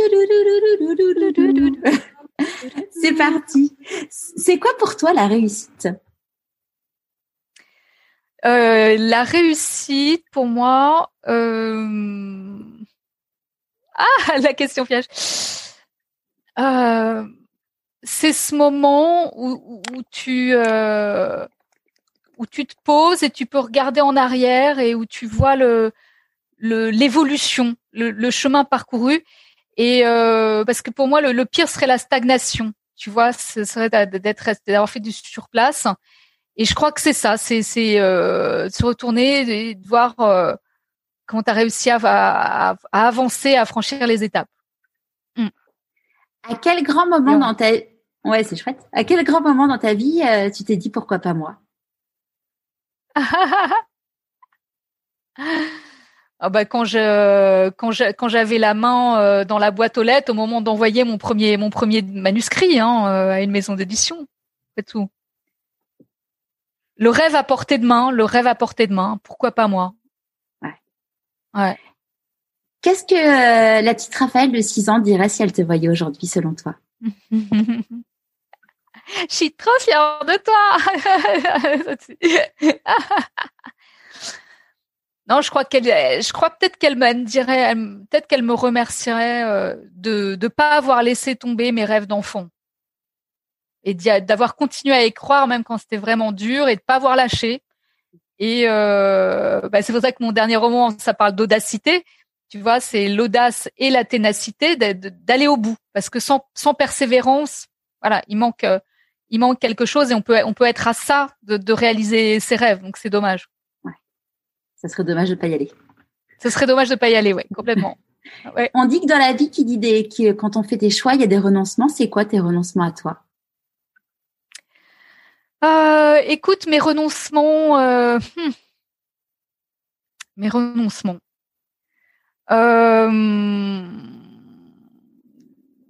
C'est parti. C'est quoi pour toi la réussite? Euh, La réussite, pour moi, euh... ah, la question piège. Euh, c'est ce moment où, où tu euh, où tu te poses et tu peux regarder en arrière et où tu vois le l'évolution, le, le, chemin parcouru. Et euh, parce que pour moi, le, le, pire serait la stagnation. Tu vois, ce serait d'être d'avoir fait du surplace. Et je crois que c'est ça, c'est c'est euh, se retourner et de voir euh, comment tu as réussi à, à, à, avancer, à franchir les étapes. À quel grand moment dans ta ouais c'est chouette. À quel grand moment dans ta vie euh, tu t'es dit pourquoi pas moi? Ah bah quand je quand quand j'avais la main euh, dans la boîte aux lettres au moment d'envoyer mon premier mon premier manuscrit hein, euh, à une maison d'édition c'est tout. Le rêve à portée de main le rêve à portée de main pourquoi pas moi? Ouais. Ouais Qu'est-ce que euh, la petite Raphaël de 6 ans dirait si elle te voyait aujourd'hui, selon toi? Je suis trop fière de toi. non, je crois qu'elle, je crois peut-être qu'elle me dirait, peut-être qu'elle me remercierait euh, de ne pas avoir laissé tomber mes rêves d'enfant et d'avoir continué à y croire même quand c'était vraiment dur et de pas avoir lâché. Et euh, bah, c'est pour ça que mon dernier roman, ça parle d'audacité, tu vois, c'est l'audace et la ténacité d'aller au bout. Parce que sans, sans persévérance, voilà, il manque, euh, il manque quelque chose et on peut, on peut être à ça de, de réaliser ses rêves. Donc c'est dommage. Ouais. Ça serait dommage de pas y aller. Ce serait dommage de pas y aller, ouais, complètement. Ouais. On dit que dans la vie, qui dit des, qui, quand on fait des choix, il y a des renoncements. C'est quoi tes renoncements à toi? Euh, Écoute, mes renoncements, euh, hmm. mes renoncements. Euh,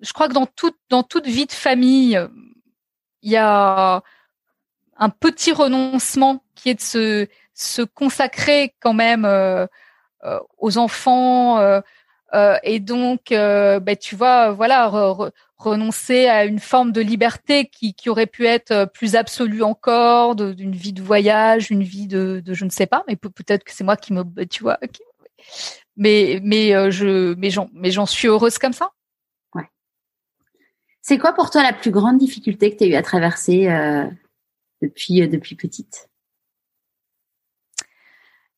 je crois que dans toute dans toute vie de famille, il y a un petit renoncement qui est de se se consacrer quand même euh, euh, aux enfants euh, et donc ben, tu vois voilà renoncer à une forme de liberté qui, qui aurait pu être plus absolue encore d'une vie de voyage une vie de, de je ne sais pas mais peut-être que c'est moi qui me tu vois mais mais je mais j'en mais j'en suis heureuse comme ça. Ouais. C'est quoi pour toi la plus grande difficulté que tu as eu à traverser depuis depuis petite?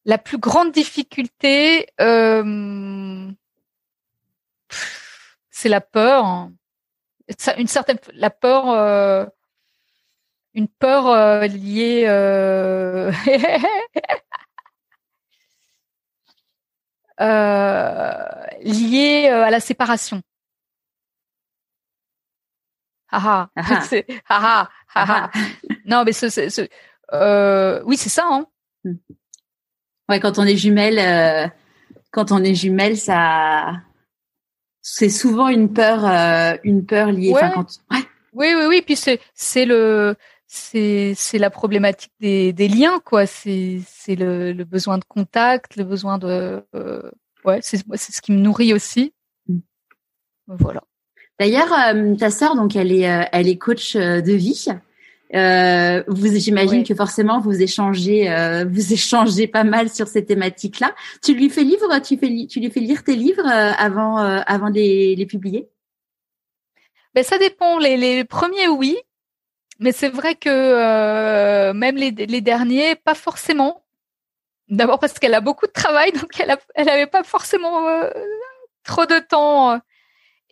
La plus grande difficulté, euh, c'est la peur. Une certaine, la peur, euh, une peur euh, liée, liée à la séparation. Ah ah, ah, ah, non mais ce, oui c'est ça. Hein. Hmm. Ouais, quand on est jumelle, euh, quand on est jumelle, ça, c'est souvent une peur, euh, une peur liée. Ouais. Oui, oui, oui. Puis c'est, c'est le, c'est, c'est la problématique des, des liens, quoi. C'est, c'est le, le besoin de contact, le besoin de, euh, ouais, c'est, c'est ce qui me nourrit aussi. Mm. Voilà. D'ailleurs, ta sœur, donc, elle est, elle est coach de vie. Euh, vous, j'imagine que forcément vous échangez, euh, vous échangez pas mal sur ces thématiques-là. Tu lui fais lire, tu fais, tu lui fais lire tes livres euh, avant, euh, avant de les, les publier? Ben ça dépend. Les, les premiers oui, mais c'est vrai que même les, les derniers pas forcément. D'abord parce qu'elle a beaucoup de travail, donc elle, a, elle avait pas forcément trop de temps.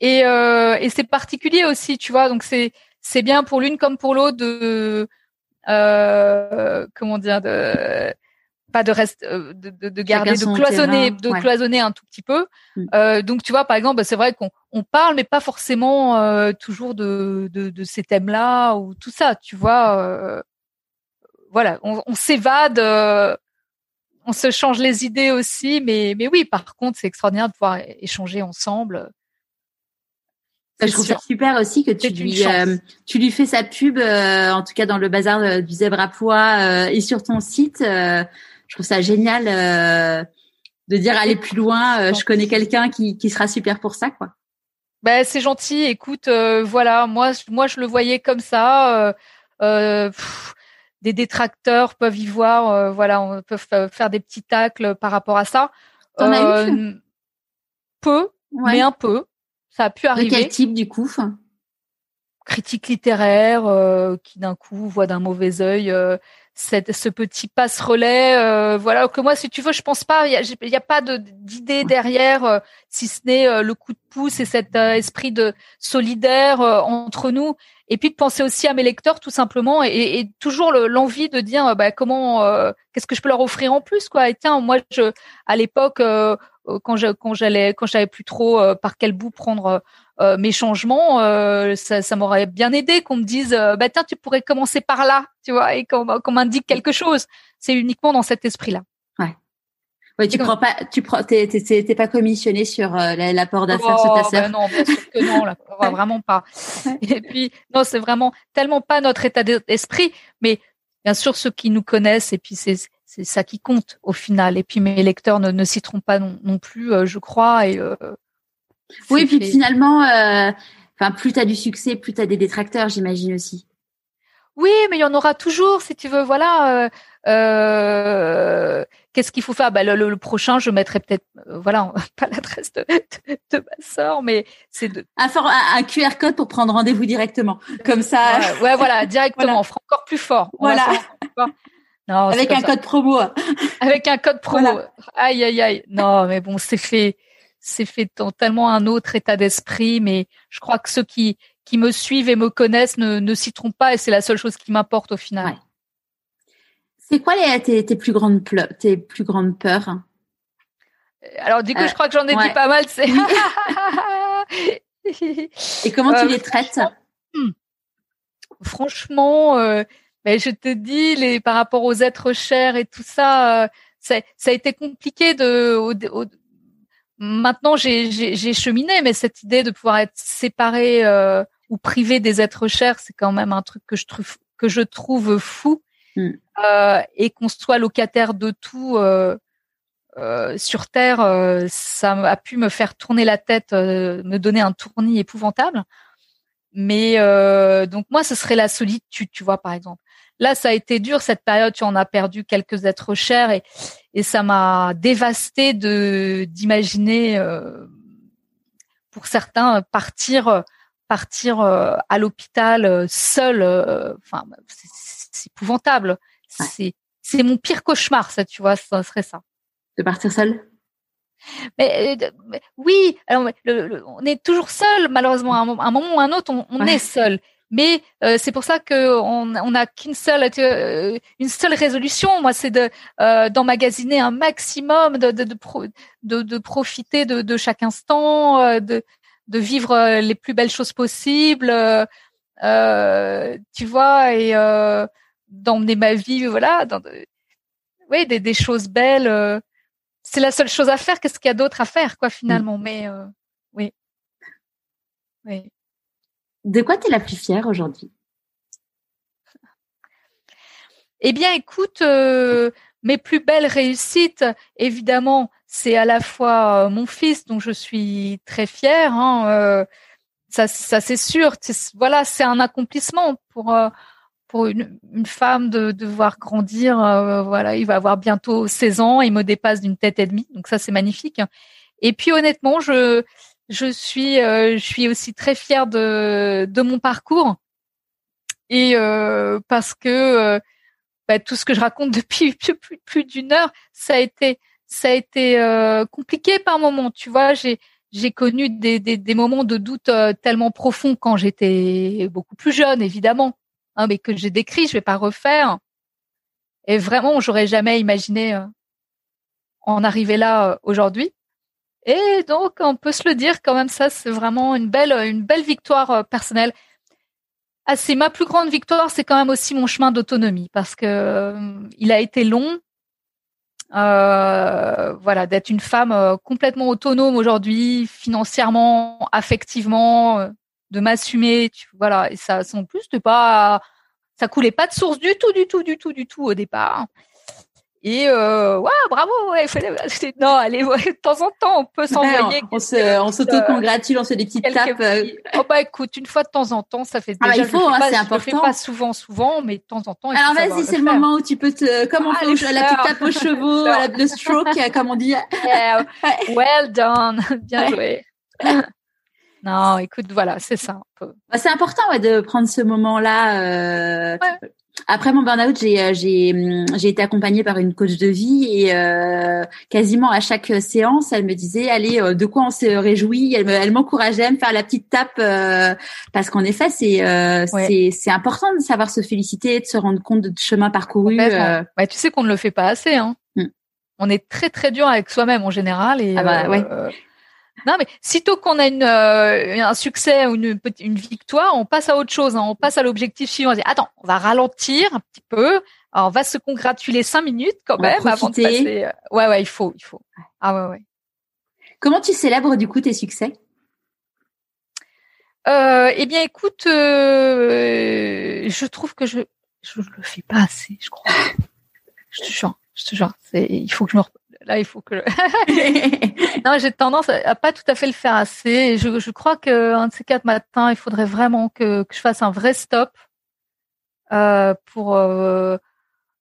Et, et c'est particulier aussi, tu vois. Donc c'est c'est bien pour l'une comme pour l'autre de euh, comment dire de pas de reste euh, de, de, garder de cloisonner de cloisonner un tout petit peu. Mm. euh, donc tu vois par exemple bah, c'est vrai qu'on on parle mais pas forcément euh, toujours de, de, de ces thèmes là ou tout ça tu vois euh, voilà. On, on s'évade on se change les idées aussi mais mais oui par contre c'est extraordinaire de pouvoir échanger ensemble. Je trouve ça super aussi que tu lui, euh, tu lui fais sa pub, euh, en tout cas dans le bazar euh, du zèbre à poids et sur ton site. Je trouve ça génial de dire aller plus loin. je connais quelqu'un qui, qui sera super pour ça, quoi. Ben c'est gentil. Écoute, voilà, moi, moi je le voyais comme ça. des détracteurs peuvent y voir, voilà, on peut faire des petits tacles par rapport à ça. T'en as eu Peu, mais un peu. Ça a pu arriver. De quel type du coup? Critique littéraire euh, qui d'un coup voit d'un mauvais œil euh, cette, ce petit passe-relais. Euh, voilà que moi, si tu veux, je pense pas. Il y a, a, pas d'idée derrière, si ce n'est le coup de pouce et cet esprit de solidaire entre nous. Et puis de penser aussi à mes lecteurs tout simplement et, et toujours l'envie de dire bah, comment qu'est-ce que je peux leur offrir en plus quoi. Et tiens, moi je à l'époque euh, quand je, quand j'allais quand j'avais plus trop euh, par quel bout prendre euh, mes changements, ça, ça m'aurait bien aidé qu'on me dise bah tiens tu pourrais commencer par là, tu vois, et qu'on m'indique quelque chose. C'est uniquement dans cet esprit-là. Ouais. Ouais, tu prends pas, tu prends, t'es, t'es, pas commissionné sur l'apport d'affaires sur ta oh, sœur. Ben non, bien sûr que non, là, vraiment pas. Et puis non, c'est vraiment tellement pas notre état d'esprit, mais bien sûr ceux qui nous connaissent et puis c'est c'est ça qui compte au final. Et puis mes lecteurs ne, ne citeront pas non, non plus, euh, je crois. Et euh, oui, puis finalement, euh, enfin plus tu as du succès, plus tu as des détracteurs, j'imagine aussi. Oui, mais il y en aura toujours, si tu veux. Voilà. Qu'est-ce qu'il faut faire? Bah, le, le, prochain, je mettrai peut-être, voilà, pas l'adresse de, de, ma sœur, mais c'est de un, un, QR code pour prendre rendez-vous directement, comme ça. Ouais, voilà, directement, voilà. fera encore plus fort. voilà. Non, avec un code promo. Avec un code promo. Aïe aïe aïe. Non, mais bon, c'est fait, c'est fait dans tellement un autre état d'esprit. Mais je crois que ceux qui qui me suivent et me connaissent ne ne s'y trompent pas et c'est la seule chose qui m'importe au final. Ouais. C'est quoi les, tes, tes plus grandes tes plus grandes peurs? Alors du coup, euh, je crois que j'en ai dit pas mal. Et comment tu euh, les traites? Franchement. Euh, mais je te dis, les, par rapport aux êtres chers et tout ça, euh, ça, ça a été compliqué de. maintenant, j'ai cheminé, mais cette idée de pouvoir être séparé euh, ou privé des êtres chers, c'est quand même un truc que je trouve que je trouve fou Mm. euh, et qu'on soit locataire de tout euh, euh, sur Terre, euh, ça a pu me faire tourner la tête, euh, me donner un tournis épouvantable. Mais euh, donc moi, ce serait la solitude, tu vois, par exemple. Là, ça a été dur cette période. Tu en as perdu quelques êtres chers et, et ça m'a dévasté de d'imaginer euh, pour certains partir partir euh, à l'hôpital euh, seul. Enfin, c'est- c'est épouvantable. Ouais. C'est c'est mon pire cauchemar, ça, tu vois, ça serait ça. De partir seul? Mais, oui, alors, mais le- le- on est toujours seul, malheureusement. À un, mo- un moment ou à un autre, on, on Ouais. est seul. Mais euh, c'est pour ça que on n'a qu'une seule, euh, une seule résolution. Moi, c'est de euh, d'emmagasiner un maximum, de de de, pro- de, de profiter de, de chaque instant, euh, de de vivre euh, les plus belles choses possibles. euh, euh, tu vois, et euh, d'emmener ma vie, voilà, dans de, oui, des, des choses belles. euh, c'est la seule chose à faire. Qu'est-ce qu'il y a d'autre à faire, quoi, finalement? Mais euh, oui, oui. De quoi tu es la plus fière aujourd'hui? Eh bien, écoute, euh, mes plus belles réussites, évidemment, c'est à la fois euh, mon fils, dont je suis très fière. Hein, euh, ça, ça c'est sûr. Voilà, c'est un accomplissement pour une, femme de, de voir grandir. voilà, il va avoir bientôt 16 ans, il me dépasse d'une tête et demie, donc ça c'est magnifique. Et puis honnêtement, je je suis euh, je suis aussi très fière de de mon parcours et euh, parce que euh, bah, tout ce que je raconte depuis plus, d'une heure, ça a été ça a été compliqué par moments. Tu vois, j'ai j'ai connu des, des, moments de doute tellement profonds quand j'étais beaucoup plus jeune, évidemment, hein, mais que j'ai décrit, je vais pas refaire. Et vraiment, j'aurais jamais imaginé en arriver là aujourd'hui. Et donc, on peut se le dire quand même, ça, c'est vraiment une belle, victoire euh, personnelle. Ah, c'est ma plus grande victoire, c'est quand même aussi mon chemin d'autonomie parce que euh, il a été long. Euh, voilà, d'être une femme euh, complètement autonome aujourd'hui, financièrement, affectivement, de m'assumer, voilà. Et ça, en plus, de pas, ça coulait pas de source du tout, du tout, du tout, du tout au départ. Et euh, ouais, bravo, ouais, fallait- non, allez, ouais, de temps en temps, on peut s'envoyer. on, se, on s'auto-congratule, on se fait des petites quelques tapes. euh, petits- Oh bah écoute, une fois de temps en temps, ça fait Ah déjà. il faut, hein, c'est je le fais important. pas souvent, souvent, mais de temps en temps. il Alors vas-y, c'est le moment où tu peux te, comme on Ah, fait la petite tape aux chevaux, la- le stroke, comme on dit. Yeah, well done, bien joué. non, écoute, voilà, c'est ça. Bah, C'est important ouais, de prendre ce moment-là. euh, Ouais. Après mon burn-out, j'ai euh, j'ai hum, j'ai été accompagnée par une coach de vie et euh, quasiment à chaque séance, elle me disait allez euh, de quoi on se réjouit? Elle me- elle m'encourageait à me faire la petite tape euh, parce qu'en effet c'est euh, Ouais. c'est c'est important de savoir se féliciter, de se rendre compte de chemin parcouru. Euh, Ouais, tu sais qu'on ne le fait pas assez. Hein. Mm. On est très très dur avec soi-même en général. Et, Ah bah, ouais. Non, mais sitôt qu'on a une, euh, un succès ou une, une victoire, on passe à autre chose. hein. On passe à l'objectif suivant. On dit, attends, on va ralentir un petit peu. Alors, on va se congratuler cinq minutes quand même avant de passer. euh, Ouais, ouais, il faut, il faut. Ah ouais, ouais. Comment tu célèbres du coup tes succès? Euh, eh bien, écoute, euh, je trouve que je je le fais pas assez, je crois. Je te jure, je te jure. C'est, il faut que je me, là, il faut que. non, j'ai tendance à, à pas tout à fait le faire assez. Et Je, je crois que un de ces quatre matins, il faudrait vraiment que, que je fasse un vrai stop euh, pour euh,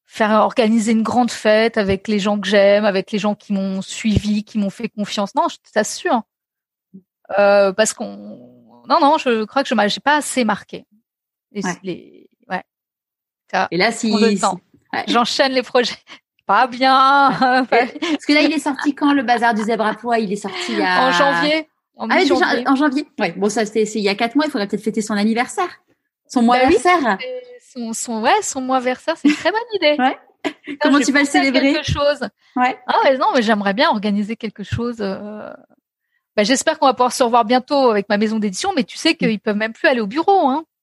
faire organiser une grande fête avec les gens que j'aime, avec les gens qui m'ont suivi, qui m'ont fait confiance. Non, je t'assure. Euh, parce qu'on non non je crois que je j'ai pas assez marqué les, Ouais. les- ouais Ça, Et là, si, ouais. j'enchaîne les projets pas bien parce que là, il est sorti quand le bazar du zèbre à poids Il est sorti en janvier en Ah, déjà, mi-janvier. en janvier. Ouais. Bon, ça c'est c'est il y a quatre mois. Il faudrait peut-être fêter son anniversaire, son mois Bah oui. son son ouais son mois versaire c'est une très bonne idée Ouais. Comment tu vas le célébrer? quelque chose Ouais. ah ouais non mais j'aimerais bien organiser quelque chose euh, bah, j'espère qu'on va pouvoir se revoir bientôt avec ma maison d'édition mais tu sais qu'ils peuvent même plus aller au bureau hein Mm.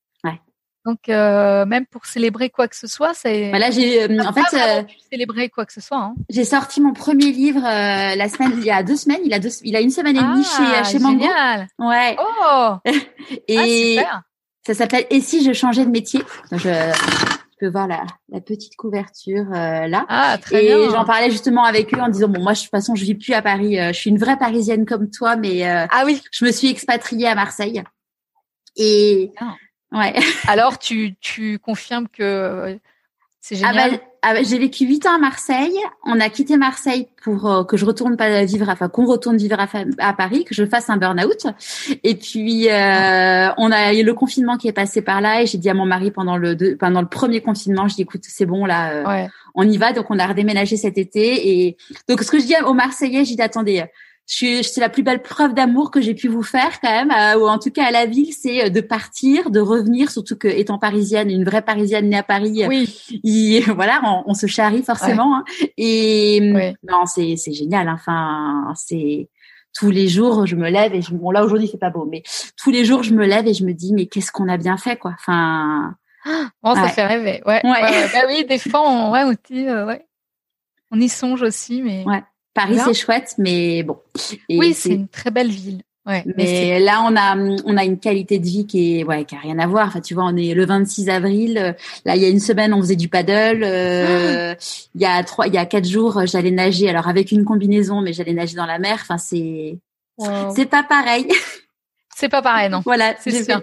Donc euh, même pour célébrer quoi que ce soit c'est Bah là, j'ai euh, en fait euh, célébrer quoi que ce soit hein. j'ai sorti mon premier livre euh, la semaine il y a deux semaines. Il a deux, il a une semaine et demie chez chez Mango. Ah, génial Ouais. oh Et ah, super Ça s'appelle Et si je changeais de métier? Je, peux voir la, la petite couverture euh, là. Ah, très et j'en parlais justement avec eux en disant bon moi de toute façon je vis plus à Paris, euh, je suis une vraie parisienne comme toi mais euh, ah oui, je me suis expatriée à Marseille. Et ah. Ouais. Alors tu tu confirmes que c'est ah génial? Bah, ah bah, j'ai vécu huit ans à Marseille. On a quitté Marseille pour euh, que je retourne pas vivre, enfin qu'on retourne vivre à, Paris, que je fasse un burn-out. Et puis euh, on a eu le confinement qui est passé par là et j'ai dit à mon mari pendant le pendant le premier confinement, je dis écoute c'est bon là, euh, on y va. Donc on a redéménagé cet été et donc ce que je dis aux Marseillais, j'ai dit attendez c'est la plus belle preuve d'amour que j'ai pu vous faire quand même, euh, ou en tout cas à la ville, c'est euh, de partir, de revenir, surtout que étant parisienne, une vraie parisienne née à Paris, euh, oui. voilà, on, se charrie forcément. Hein. et non, c'est c'est génial. Hein. Enfin, c'est tous les jours, je me lève et je, bon là aujourd'hui c'est pas beau, mais tous les jours je me lève et je me dis mais qu'est-ce qu'on a bien fait quoi. Enfin, bon, ça fait rêver. Ouais. ouais. Bah oui, des fois on, ouais, ouais. On y songe aussi, mais. Ouais. Paris, c'est chouette, mais bon. oui, c'est une très belle ville. Ouais, mais, là, on a on a une qualité de vie qui est ouais qui a rien à voir. Enfin, tu vois, on est le 26 avril. Là, il y a une semaine, on faisait du paddle. Euh, il y a trois, il y a quatre jours, j'allais nager. Alors avec une combinaison, mais j'allais nager dans la mer. Enfin, c'est c'est pas pareil. C'est pas pareil, non. voilà, c'est sûr.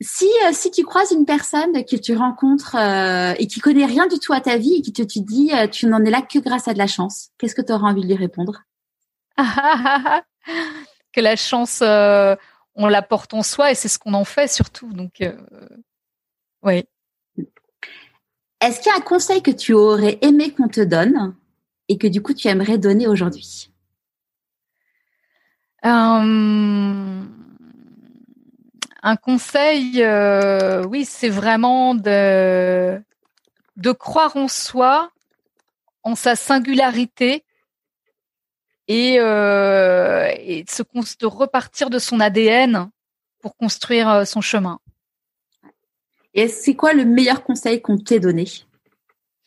Si, euh, si tu croises une personne que tu rencontres euh, et qui connaît rien du tout à ta vie et qui te, te dit euh, tu n'en es là que grâce à de la chance, qu'est-ce que tu auras envie de lui répondre? Que la chance, on la porte en soi et c'est ce qu'on en fait surtout. Donc, oui. Est-ce qu'il y a un conseil que tu aurais aimé qu'on te donne et que du coup tu aimerais donner aujourd'hui? Un conseil, euh, oui, c'est vraiment de, de croire en soi, en sa singularité et, euh, et de, se, de repartir de son ADN pour construire euh, son chemin. Et c'est quoi le meilleur conseil qu'on t'ait donné?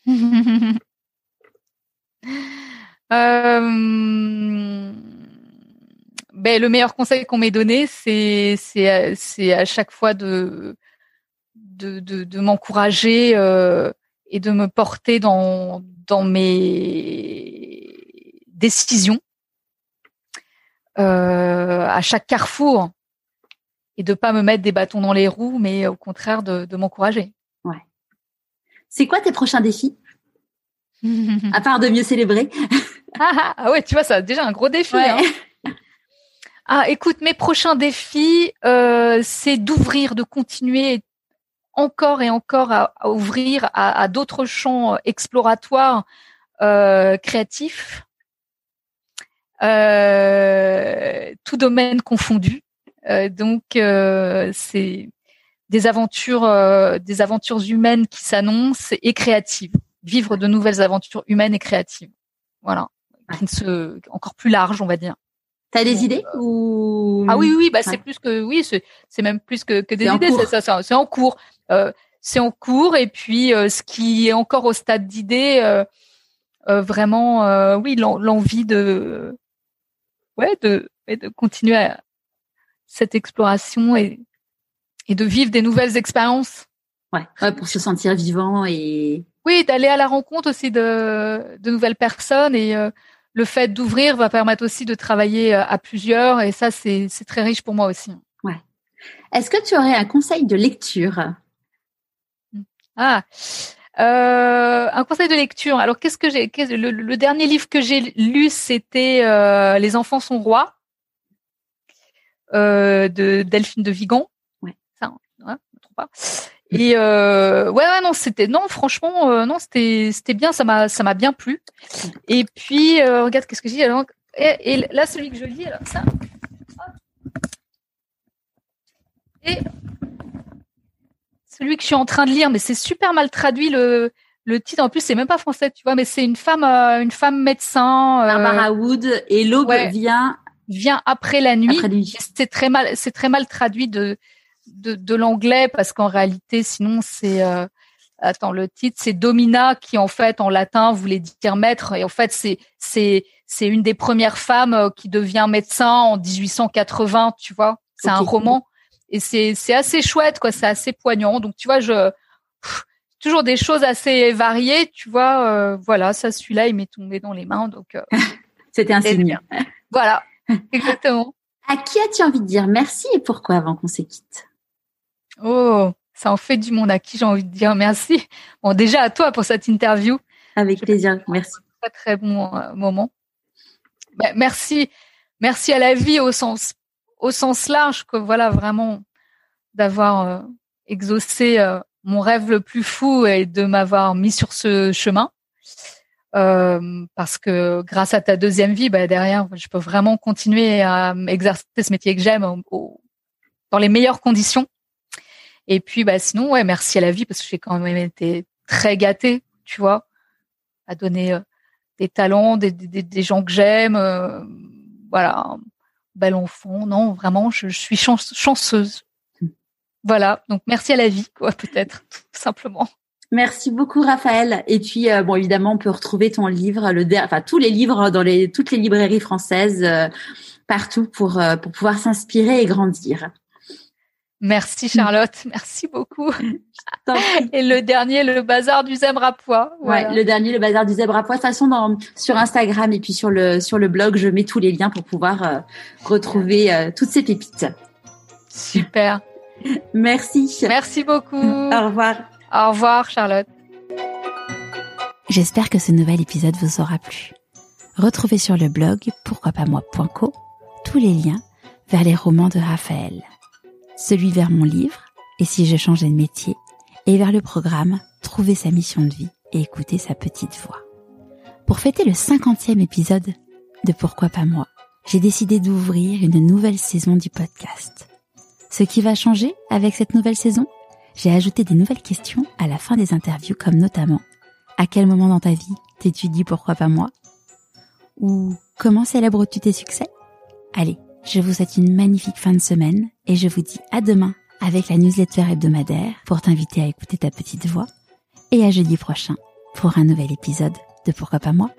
Euh, ben, le meilleur conseil qu'on m'ait donné, c'est c'est c'est à chaque fois de de de, de m'encourager euh, et de me porter dans dans mes décisions euh, à chaque carrefour et de pas me mettre des bâtons dans les roues, mais au contraire de, de m'encourager. Ouais. C'est quoi tes prochains défis? À part de mieux célébrer. ah, ah, ah ouais, tu vois, ça déjà un gros défi. Ouais. Hein. Ah, écoute, mes prochains défis, euh, c'est d'ouvrir, de continuer encore et encore à, ouvrir à, d'autres champs exploratoires euh, créatifs, euh, tout domaine confondu. donc, c'est des aventures, des aventures humaines qui s'annoncent et créatives. Vivre de nouvelles aventures humaines et créatives. Voilà, encore plus larges, on va dire. T'as des idées euh, ou Ah oui oui bah c'est plus que oui c'est même plus que, que des idées c'est ça c'est en cours. Euh, c'est en cours et puis euh, ce qui est encore au stade d'idée euh, vraiment oui l'envie de ouais de de continuer à, cette exploration et et de vivre des nouvelles expériences. Ouais, ouais pour se sentir vivant et oui d'aller à la rencontre aussi de de nouvelles personnes et le fait d'ouvrir va permettre aussi de travailler euh, à plusieurs et ça c'est très riche pour moi aussi. Ouais. Est-ce que tu aurais un conseil de lecture? Ah, euh, un conseil de lecture. Alors qu'est-ce que j'ai le, dernier livre que j'ai lu c'était euh, Les enfants sont rois de Delphine de Vigan. Ouais. Ça, hein, ne pas. Et euh, ouais, ouais, non, c'était non, franchement, euh, non, c'était c'était bien, ça m'a ça m'a bien plu. Et puis euh, regarde, qu'est-ce que j'ai alors et, et, là, celui que je lis, alors ça. Et celui que je suis en train de lire, mais c'est super mal traduit le le titre. En plus, c'est même pas français, tu vois, mais c'est une femme euh, une femme médecin. Euh, Barbara Wood et l'aube vient vient après la nuit. C'est très mal c'est très mal traduit de de, de l'anglais parce qu'en réalité, sinon c'est euh, attends le titre c'est Domina qui en fait en latin voulait dire maître et en fait c'est c'est c'est une des premières femmes euh, qui devient médecin en 1880, tu vois. C'est un roman et c'est c'est assez chouette quoi, c'est assez poignant. Donc tu vois, je toujours des choses assez variées, tu vois. Euh, voilà, ça celui-là il m'est tombé dans les mains, donc euh, c'était un signe. Voilà, exactement. À qui as-tu envie de dire merci et pourquoi avant qu'on se quitte Oh, ça en fait du monde à qui j'ai envie de dire merci. Bon, déjà à toi pour cette interview. Avec plaisir, merci. Très très bon euh, moment. Ben, merci, merci à la vie au sens au sens large que voilà vraiment d'avoir euh, exaucé euh, mon rêve le plus fou et de m'avoir mis sur ce chemin. Euh, parce que grâce à ta deuxième vie, bah, derrière, je peux vraiment continuer à exercer ce métier que j'aime dans les meilleures conditions. Et puis, bah, sinon, ouais, merci à la vie parce que j'ai quand même été très gâtée, tu vois, à donner des talents, des, gens que j'aime, voilà, bel enfant. Non, vraiment, je, suis chanceuse. Voilà, donc merci à la vie, quoi, peut-être, tout simplement. Merci beaucoup Raphaël. Et puis euh, bon évidemment on peut retrouver ton livre, le enfin tous les livres dans les toutes les librairies françaises euh, partout euh, pour pouvoir s'inspirer et grandir. Merci Charlotte, merci beaucoup. Et le dernier, le bazar du zèbre à pois. Ouais, le dernier, le bazar du zèbre à pois. De toute façon, dans, sur Instagram et puis sur le sur le blog, je mets tous les liens pour pouvoir euh, retrouver euh, toutes ces pépites. Super. merci. Merci beaucoup. Au revoir. Au revoir Charlotte. J'espère que ce nouvel épisode vous aura plu. Retrouvez sur le blog pourquoi pas moi.co tous les liens vers les romans de Raphaël celui vers mon livre, et si je changeais de métier, et vers le programme Trouver sa mission de vie et écouter sa petite voix. Pour fêter le cinquantième épisode de Pourquoi pas moi, j'ai décidé d'ouvrir une nouvelle saison du podcast. Ce qui va changer avec cette nouvelle saison, j'ai ajouté des nouvelles questions à la fin des interviews comme notamment à quel moment dans ta vie t'es-tu dit pourquoi pas moi? Ou comment célèbres-tu tes succès? Allez, je vous souhaite une magnifique fin de semaine et je vous dis à demain avec la newsletter hebdomadaire pour t'inviter à écouter ta petite voix et à jeudi prochain pour un nouvel épisode de Pourquoi pas moi?